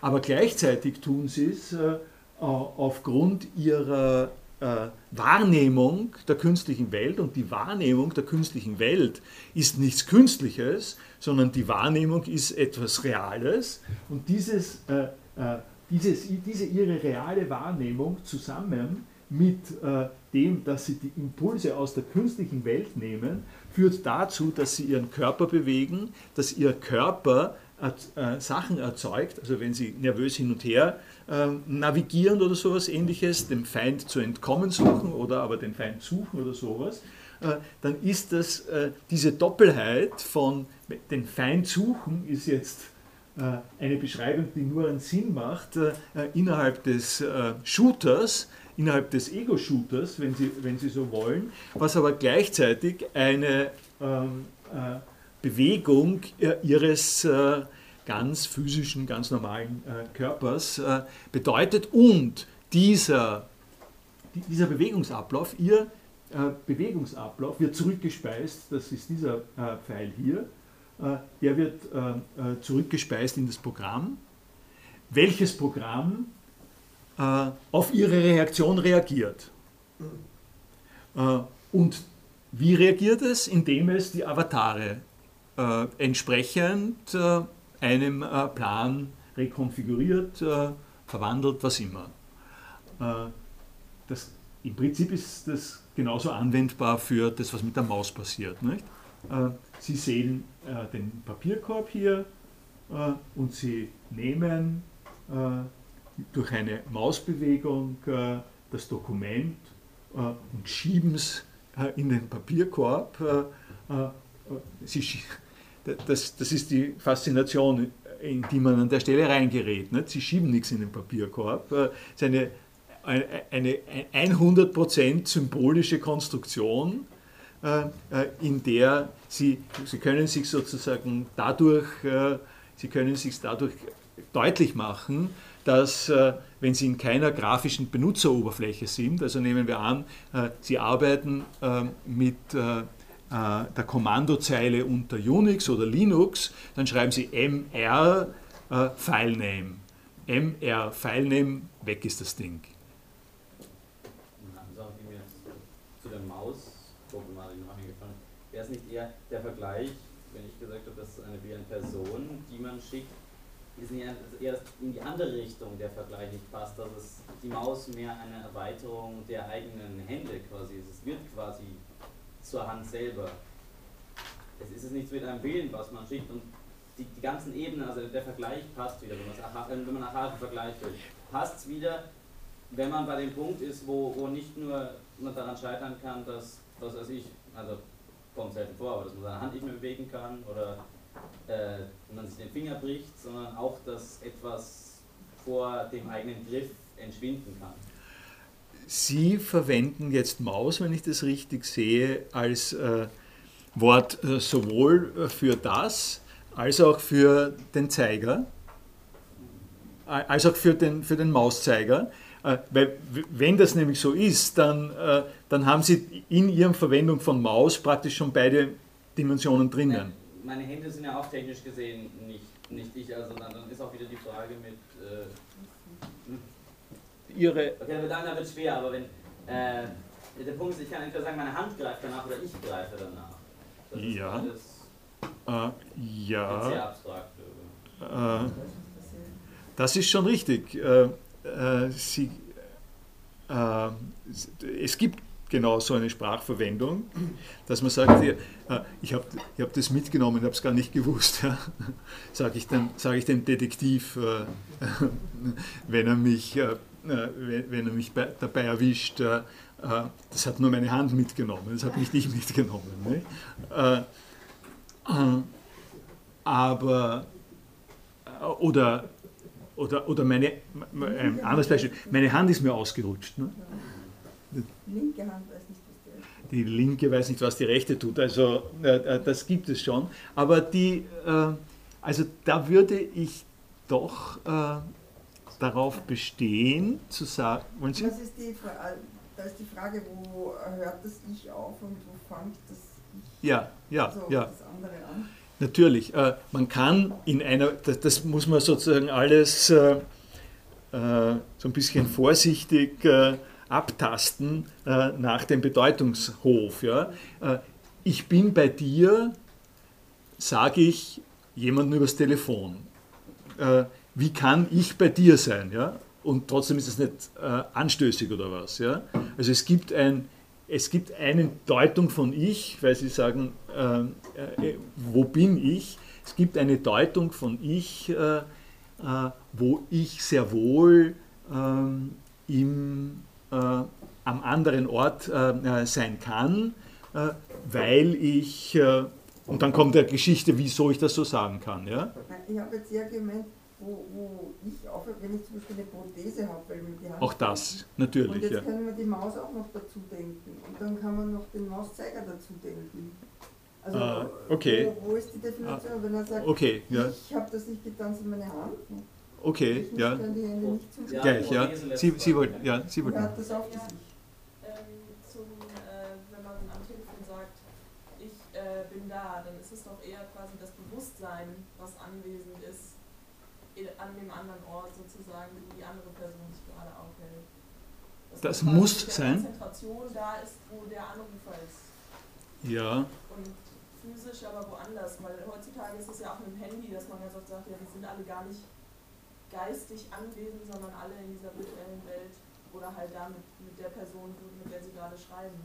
Speaker 1: aber gleichzeitig tun Sie es äh, aufgrund Ihrer äh, Wahrnehmung der künstlichen Welt. Und die Wahrnehmung der künstlichen Welt ist nichts Künstliches, sondern die Wahrnehmung ist etwas Reales. Und dieses, äh, äh, dieses, diese ihre reale Wahrnehmung zusammen mit äh, dem, dass sie die Impulse aus der künstlichen Welt nehmen, führt dazu, dass sie ihren Körper bewegen, dass ihr Körper äh, Sachen erzeugt, also wenn sie nervös hin und her ähm, navigieren oder sowas ähnliches, dem Feind zu entkommen suchen oder aber den Feind suchen oder sowas, äh, dann ist das äh, diese Doppelheit von den Feind suchen ist jetzt äh, eine Beschreibung, die nur einen Sinn macht innerhalb des Shooters, innerhalb des Ego-Shooters, wenn Sie, wenn Sie so wollen, was aber gleichzeitig eine ähm, Bewegung ihres ganz physischen, ganz normalen äh, Körpers äh, bedeutet. Und dieser, dieser Bewegungsablauf, ihr äh, Bewegungsablauf wird zurückgespeist, das ist dieser äh, Pfeil hier, äh, der wird äh, zurückgespeist in das Programm. Welches Programm auf ihre Reaktion reagiert. und wie reagiert es? Indem es die Avatare entsprechend einem äh, Plan rekonfiguriert, äh, verwandelt, was immer. Äh, das, Im Prinzip ist das genauso anwendbar für das, was mit der Maus passiert. Nicht? Sie sehen den Papierkorb hier und Sie nehmen durch eine Mausbewegung das Dokument und schieben es in den Papierkorb. Sie das, das ist die Faszination, in die man an der Stelle reingerät. Nicht? Sie schieben nichts in den Papierkorb. Es ist eine, eine, eine 100% symbolische Konstruktion, äh, äh, in der Sie, Sie können sich sozusagen dadurch, äh, Sie können sich dadurch deutlich machen, dass wenn Sie in keiner grafischen Benutzeroberfläche sind, also nehmen wir an, Sie arbeiten mit äh, der Kommandozeile unter Unix oder Linux, dann schreiben Sie mr äh, Filename. mr Filename, weg ist das Ding.
Speaker 2: Sache, die mir zu der Maus-Problematik noch eingefallen Wäre es nicht eher der Vergleich, wenn ich gesagt habe, das ist eine wie eine Person, die man schickt, ist eher in die andere Richtung der Vergleich nicht passt, dass es die Maus mehr eine Erweiterung der eigenen Hände quasi ist. Es wird quasi zur Hand selber. Es ist es nichts mit einem Willen, was man schickt und die, die ganzen Ebenen, also der Vergleich passt wieder, wenn, wenn man nach harten Vergleich will. Passt es wieder, wenn man bei dem Punkt ist, wo, wo nicht nur man daran scheitern kann, dass, was weiß ich, also kommt selten vor, aber dass man seine Hand nicht mehr bewegen kann oder äh, man sich den Finger bricht, sondern auch, dass etwas vor dem eigenen Griff entschwinden kann.
Speaker 1: Sie verwenden jetzt Maus, wenn ich das richtig sehe, als äh, Wort äh, sowohl für das als auch für den Zeiger, als auch für den, für den Mauszeiger. Äh, weil wenn das nämlich so ist, dann, äh, dann haben Sie in Ihrem Verwendung von Maus praktisch schon beide Dimensionen drinnen.
Speaker 2: Meine Hände sind ja auch technisch gesehen nicht, nicht ich, also dann, dann ist auch wieder die Frage mit... Äh,
Speaker 1: Ihre...
Speaker 2: Okay, dann wird es schwer, aber wenn... Äh, der Punkt ist, ich kann entweder sagen, meine Hand greift danach oder ich greife danach.
Speaker 1: Das ja. Äh, ja.
Speaker 2: Sehr abstrakt.
Speaker 1: Äh, das ist schon richtig. Äh, äh, sie, äh, es gibt genau so eine Sprachverwendung, dass man sagt, äh, ich habe ich hab das mitgenommen, habe es gar nicht gewusst. Ja. Sage ich, sag ich dem Detektiv, äh, wenn er mich, äh, wenn er mich bei, dabei erwischt, das hat nur meine Hand mitgenommen, das hat mich nicht mitgenommen. Ne? aber, oder oder, oder meine, ein anderes Beispiel, meine Hand ist mir ausgerutscht. Ne?
Speaker 4: Linke Hand weiß nicht, was
Speaker 1: die Die linke weiß nicht, was die rechte tut. Also äh, das gibt es schon. Aber die, äh, also da würde ich doch äh, darauf bestehen, zu sagen.
Speaker 4: Was ist die, da ist die Frage, wo hört das Ich auf und wo fängt das Ich
Speaker 1: ja, ja,
Speaker 4: also
Speaker 1: ja.
Speaker 4: das andere an?
Speaker 1: Natürlich, äh, man kann in einer, das, das, muss man sozusagen alles äh, äh so ein bisschen vorsichtig äh, abtasten äh, nach dem Bedeutungshof. Ja. Äh, ich bin bei dir, sage ich jemandem übers Telefon. wie kann ich bei dir sein? Ja? Und trotzdem ist es nicht anstößig oder was. Ja? Also es gibt ein es gibt eine Deutung von Ich, weil Sie sagen, äh, äh, wo bin ich? Es gibt eine Deutung von Ich, äh, äh wo ich sehr wohl ähm, im, äh, am anderen Ort äh, sein kann, weil ich, und dann kommt der Geschichte, wieso ich das so sagen kann. Ja?
Speaker 4: Ich habe jetzt eher gemeint, wo, wo ich auch, wenn ich zum Beispiel eine Prothese habe, weil mir die Hand.
Speaker 1: Auch das, natürlich. Und
Speaker 4: jetzt
Speaker 1: ja.
Speaker 4: können wir die Maus auch noch dazu denken. Und dann kann man noch den Mauszeiger dazu denken. Also,
Speaker 1: ah, okay.
Speaker 4: wo, wo, ist die Definition? Ah, wenn er sagt,
Speaker 1: okay, ja.
Speaker 4: ich habe das nicht getan, sondern meine Hand.
Speaker 1: Okay,
Speaker 4: ich
Speaker 1: ja. Ja. Gleich, ja. Sie, Sie wollten, ja, Sie wollten.
Speaker 4: hat das auch
Speaker 5: Ich. Ähm, zum, äh, wenn man am Telefon sagt, ich äh, bin da, dann ist es doch eher quasi das Bewusstsein, was anwesend ist an dem anderen Ort sozusagen, wo die andere Person sich gerade aufhält.
Speaker 1: Dass das muss sein.
Speaker 5: Konzentration da ist, wo der Anrufer ist.
Speaker 1: Ja.
Speaker 5: Und physisch aber woanders, weil heutzutage ist es ja auch mit dem Handy, dass man ganz oft sagt, ja, die sind alle gar nicht geistig anwesend, sondern alle in dieser virtuellen Welt oder halt da mit, mit der Person, mit der sie gerade schreiben.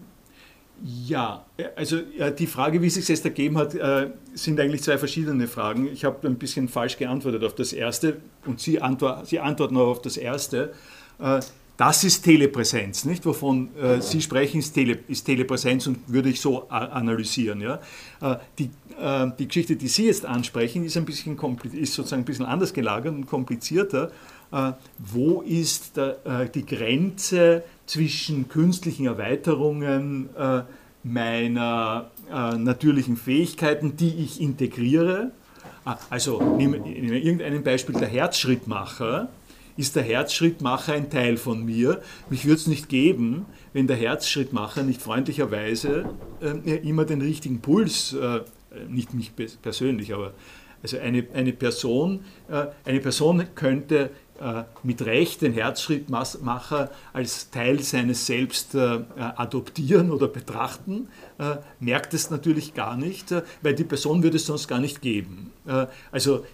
Speaker 1: Ja, also die Frage, wie es sich jetzt ergeben hat, äh, sind eigentlich zwei verschiedene Fragen. Ich habe ein bisschen falsch geantwortet auf das erste und Sie, antwort, Sie antworten auch auf das erste. Äh, das ist Telepräsenz, nicht? Wovon äh, Sie sprechen, ist, Tele, ist, Telepräsenz und würde ich so analysieren. Ja? die, die Geschichte, die Sie jetzt ansprechen, ist, ein bisschen ist sozusagen ein bisschen anders gelagert und komplizierter. wo ist der, die Grenze zwischen künstlichen Erweiterungen äh, meiner äh, natürlichen Fähigkeiten, die ich integriere. Ah, also nehme, nehme irgendein Beispiel, der Herzschrittmacher. Ist der Herzschrittmacher ein Teil von mir? Mich würde es nicht geben, wenn der Herzschrittmacher nicht freundlicherweise äh, immer den richtigen Puls, äh, nicht mich persönlich, aber also eine, eine, Person, äh, eine Person könnte äh, mit Recht den Herzschrittmacher als Teil seines Selbst äh, adoptieren oder betrachten, äh, merkt es natürlich gar nicht, äh, weil die Person würde es sonst gar nicht geben. Äh, also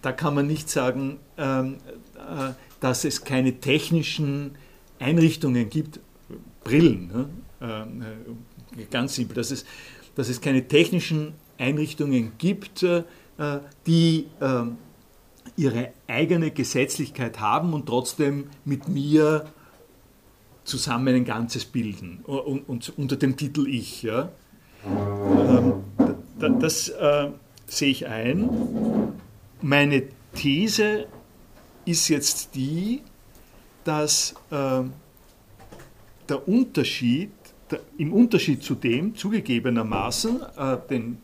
Speaker 1: da kann man nicht sagen, ähm, äh, dass es keine technischen Einrichtungen gibt, Brillen, ne? ganz simpel, dass es, dass es keine technischen Einrichtungen gibt, die ähm, ihre eigene Gesetzlichkeit haben und trotzdem mit mir zusammen ein Ganzes bilden und, unter dem Titel Ich. Ähm, das äh, sehe ich ein. Meine These ist jetzt die, dass äh, der Unterschied, im Unterschied zu dem zugegebenermaßen, äh, den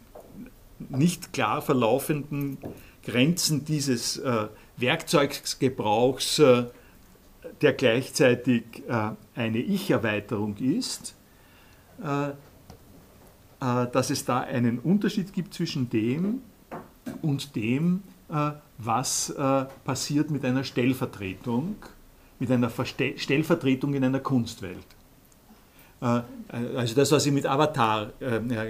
Speaker 1: nicht klar verlaufenden Grenzen dieses äh, Werkzeugsgebrauchs, äh, der gleichzeitig äh, eine Ich-Erweiterung ist, äh, äh, dass es da einen Unterschied gibt zwischen dem und dem, äh, was passiert mit einer Stellvertretung, mit einer Verste Stellvertretung in einer Kunstwelt. Also das, was ich mit Avatar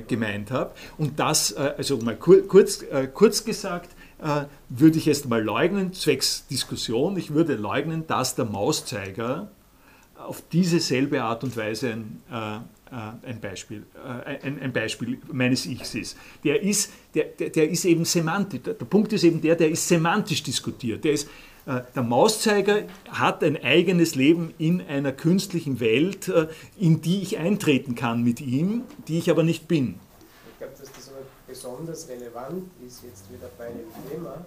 Speaker 1: gemeint habe. Und das, also mal kurz, kurz gesagt, äh, würde ich jetzt mal leugnen, zwecks Diskussion, ich würde leugnen, dass der Mauszeiger auf diese selbe Art und Weise ein, äh, äh ein, Beispiel, äh, ein, ein, Beispiel meines Ichs ist. Der ist, der, der, der ist eben semantisch, der, Punkt ist eben der, der ist semantisch diskutiert. Der, ist, äh, der Mauszeiger hat ein eigenes Leben in einer künstlichen Welt, äh, in die ich eintreten kann mit ihm, die ich aber nicht bin.
Speaker 3: Ich glaube, dass das aber besonders relevant ist jetzt wieder bei dem Thema,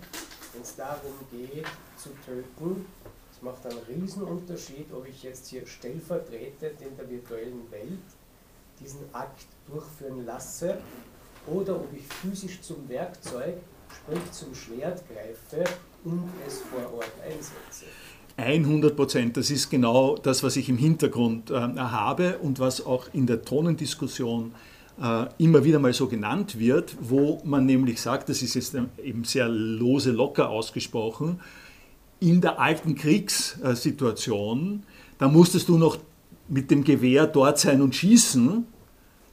Speaker 3: wenn es darum geht zu töten. Es macht einen Riesenunterschied, ob ich jetzt hier stellvertretend in der virtuellen Welt diesen Akt durchführen lasse oder ob ich physisch zum Werkzeug, sprich zum Schwert greife und es vor Ort einsetze.
Speaker 1: 100 Prozent, das ist genau das, was ich im Hintergrund äh, habe und was auch in der Tonendiskussion äh, immer wieder mal so genannt wird, wo man nämlich sagt, das ist jetzt eben sehr lose locker ausgesprochen, in der alten Kriegssituation, da musstest du noch mit dem Gewehr dort sein und schießen,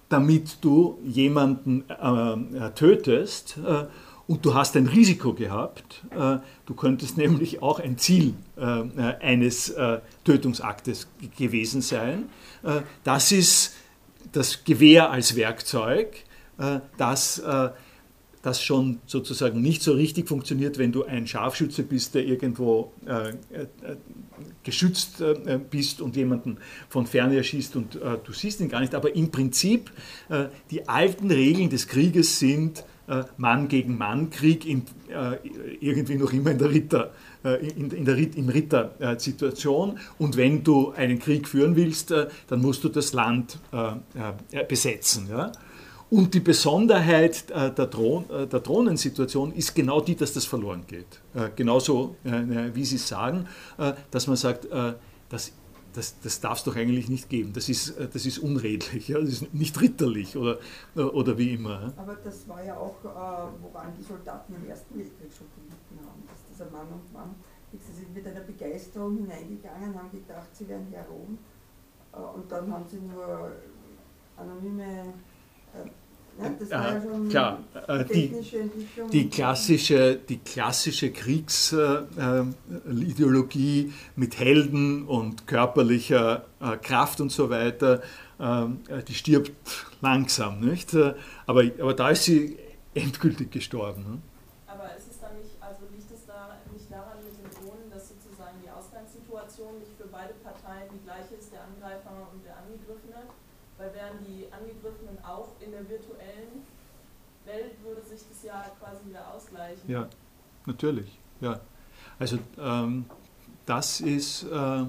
Speaker 1: damit du jemanden äh, tötest. Äh, und du hast ein Risiko gehabt. Äh, du könntest nämlich auch ein Ziel äh, eines Tötungsaktes gewesen sein. Das ist das Gewehr als Werkzeug, äh, das, äh, das schon sozusagen nicht so richtig funktioniert, wenn du ein Scharfschütze bist, der irgendwo äh, geschützt bist und jemanden von ferne erschießt und du siehst ihn gar nicht. Aber im Prinzip, die alten Regeln des Krieges sind Mann gegen Mann Krieg in, irgendwie noch immer in der Ritter. In, in der, im Ritter-Situation. Und wenn du einen Krieg führen willst, dann musst du das Land besetzen. Ja? Und die Besonderheit der, Thron, der Thronensituation ist genau die, dass das verloren geht. Genauso, wie Sie sagen, dass man sagt, das das, das darf es doch eigentlich nicht geben. Das ist, äh, das ist unredlich, ja? das ist nicht ritterlich oder, äh, oder wie immer.
Speaker 4: Aber das war ja auch, äh, woran die Soldaten im Ersten Weltkrieg schon gelitten haben, dass dieser Mann und Mann, sie sind mit einer Begeisterung hineingegangen, haben gedacht, sie wären Heroen und dann haben sie nur anonyme
Speaker 1: das war ja schon klar, äh, die, die, klassische, die klassische Kriegsideologie äh, mit Helden und körperlicher äh, Kraft und so weiter, die stirbt langsam, nicht? Aber, aber da ist sie endgültig gestorben. Ne?
Speaker 5: Aber ist es dann nicht, also liegt es da nicht daran mit den Drohnen, dass sozusagen die Ausgangssituation nicht für beide Parteien die gleiche ist, der Angreifer und der Angegriffene? Weil wären die Angegriffenen auch in der virtuellen Welt, würde sich das ja quasi wieder ausgleichen.
Speaker 1: Ja, natürlich. Ja. Also ähm, das, ist, äh,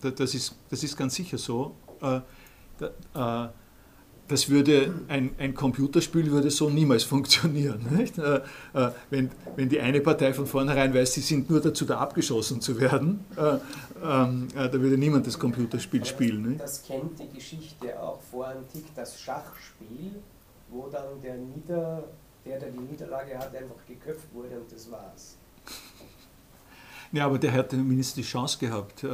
Speaker 1: das, ist, das ist ganz sicher so. Äh, da, äh, das würde ein, ein Computerspiel würde so niemals funktionieren. Äh, äh, wenn, wenn die eine Partei von vornherein weiß, sie sind nur dazu da abgeschossen zu werden, äh, ähm, äh, da würde niemand das Computerspiel spielen.
Speaker 3: Nicht? Das kennt die Geschichte auch vor Antik, das Schachspiel, wo dann der, Nieder, der, der die Niederlage hat, einfach geköpft wurde und das war's.
Speaker 1: Ja, aber der hat zumindest die Chance gehabt, äh,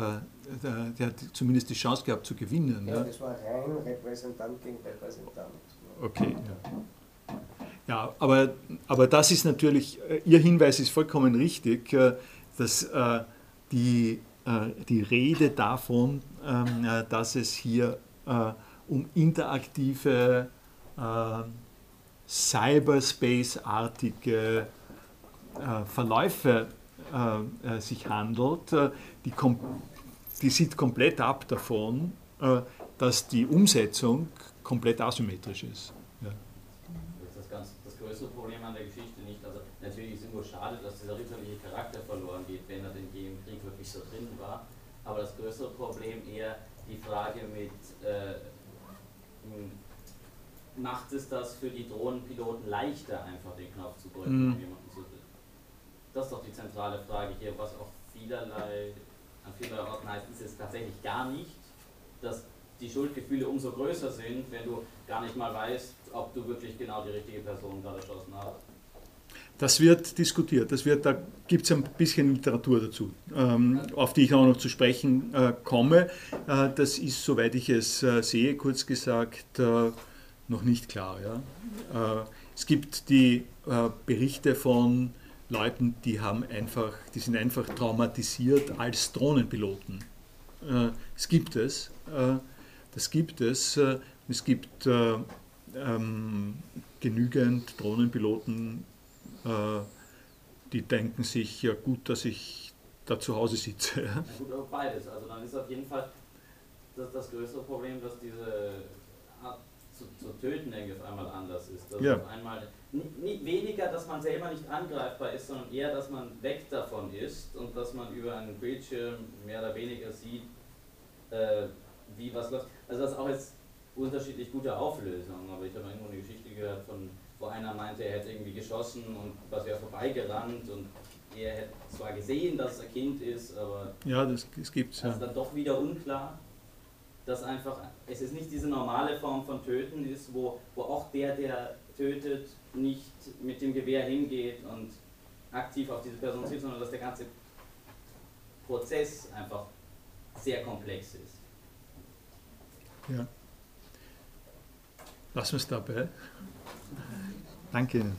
Speaker 1: der, der hat zumindest die Chance gehabt zu gewinnen.
Speaker 3: Ja,
Speaker 1: Ja,
Speaker 3: das war rein Repräsentant gegen Repräsentant.
Speaker 1: Okay. Ja, ja aber, aber das ist natürlich, äh, Ihr Hinweis ist vollkommen richtig, äh, dass die, die Rede davon, ähm, äh, dass es hier um interaktive Cyberspace-artige äh, Verläufe äh, äh, sich handelt, äh, die, die sieht komplett ab davon, äh, dass die Umsetzung komplett asymmetrisch ist. Ja.
Speaker 2: Das ist das, ganz, das größere Problem an der Geschichte nicht. Also natürlich ist es irgendwo schade, dass dieser ritterliche Charakter verloren geht, wenn er denn je im Krieg wirklich so drin war. Aber das größere Problem eher die Frage mit, äh, macht es das für die Drohnenpiloten leichter, einfach den Knopf zu drücken,
Speaker 1: Mhm.
Speaker 2: um jemanden zu? Das ist doch die zentrale Frage hier, was auch vielerlei, an vielerlei Orten heißt, ist es tatsächlich gar nicht, dass die Schuldgefühle umso größer sind, wenn du gar nicht mal weißt, ob du wirklich genau die richtige Person gerade erschossen hast.
Speaker 1: Das wird diskutiert, das wird, da gibt es ein bisschen Literatur dazu, ähm, auf die ich auch noch zu sprechen äh, komme. Äh, das ist, soweit ich es äh, sehe, kurz gesagt, äh, noch nicht klar. Ja? Äh, es gibt die äh, Berichte von Leuten, die haben einfach, die sind einfach traumatisiert als Drohnenpiloten. Äh, es gibt es, äh, das gibt es. Äh, es gibt äh, ähm, genügend Drohnenpiloten, äh, die denken sich, ja gut, dass ich da zu Hause sitze. Ja.
Speaker 2: Gut, aber beides. Also dann ist auf jeden Fall das, das größere Problem, dass diese Art zu, zu töten irgendwie auf einmal anders ist.
Speaker 1: Ja.
Speaker 2: auf einmal weniger, dass man selber nicht angreifbar ist, sondern eher, dass man weg davon ist und dass man über einen Bildschirm mehr oder weniger sieht, äh, wie was läuft. Also das ist auch jetzt unterschiedlich gute Auflösungen, aber ich habe irgendwo eine Geschichte gehört von, wo einer meinte, er hätte irgendwie geschossen und was wäre vorbeigerannt und er hätte zwar gesehen, dass es ein Kind ist, aber
Speaker 1: Ja, das, das gibt es.
Speaker 2: also
Speaker 1: Ja.
Speaker 2: dann doch wieder unklar, dass einfach, es ist nicht diese normale Form von Töten ist, wo, wo auch der, der tötet, nicht mit dem Gewehr hingeht und aktiv auf diese Person zielt, sondern dass der ganze Prozess einfach sehr komplex ist.
Speaker 1: Ja. Lassen wir es dabei. Danke Ihnen.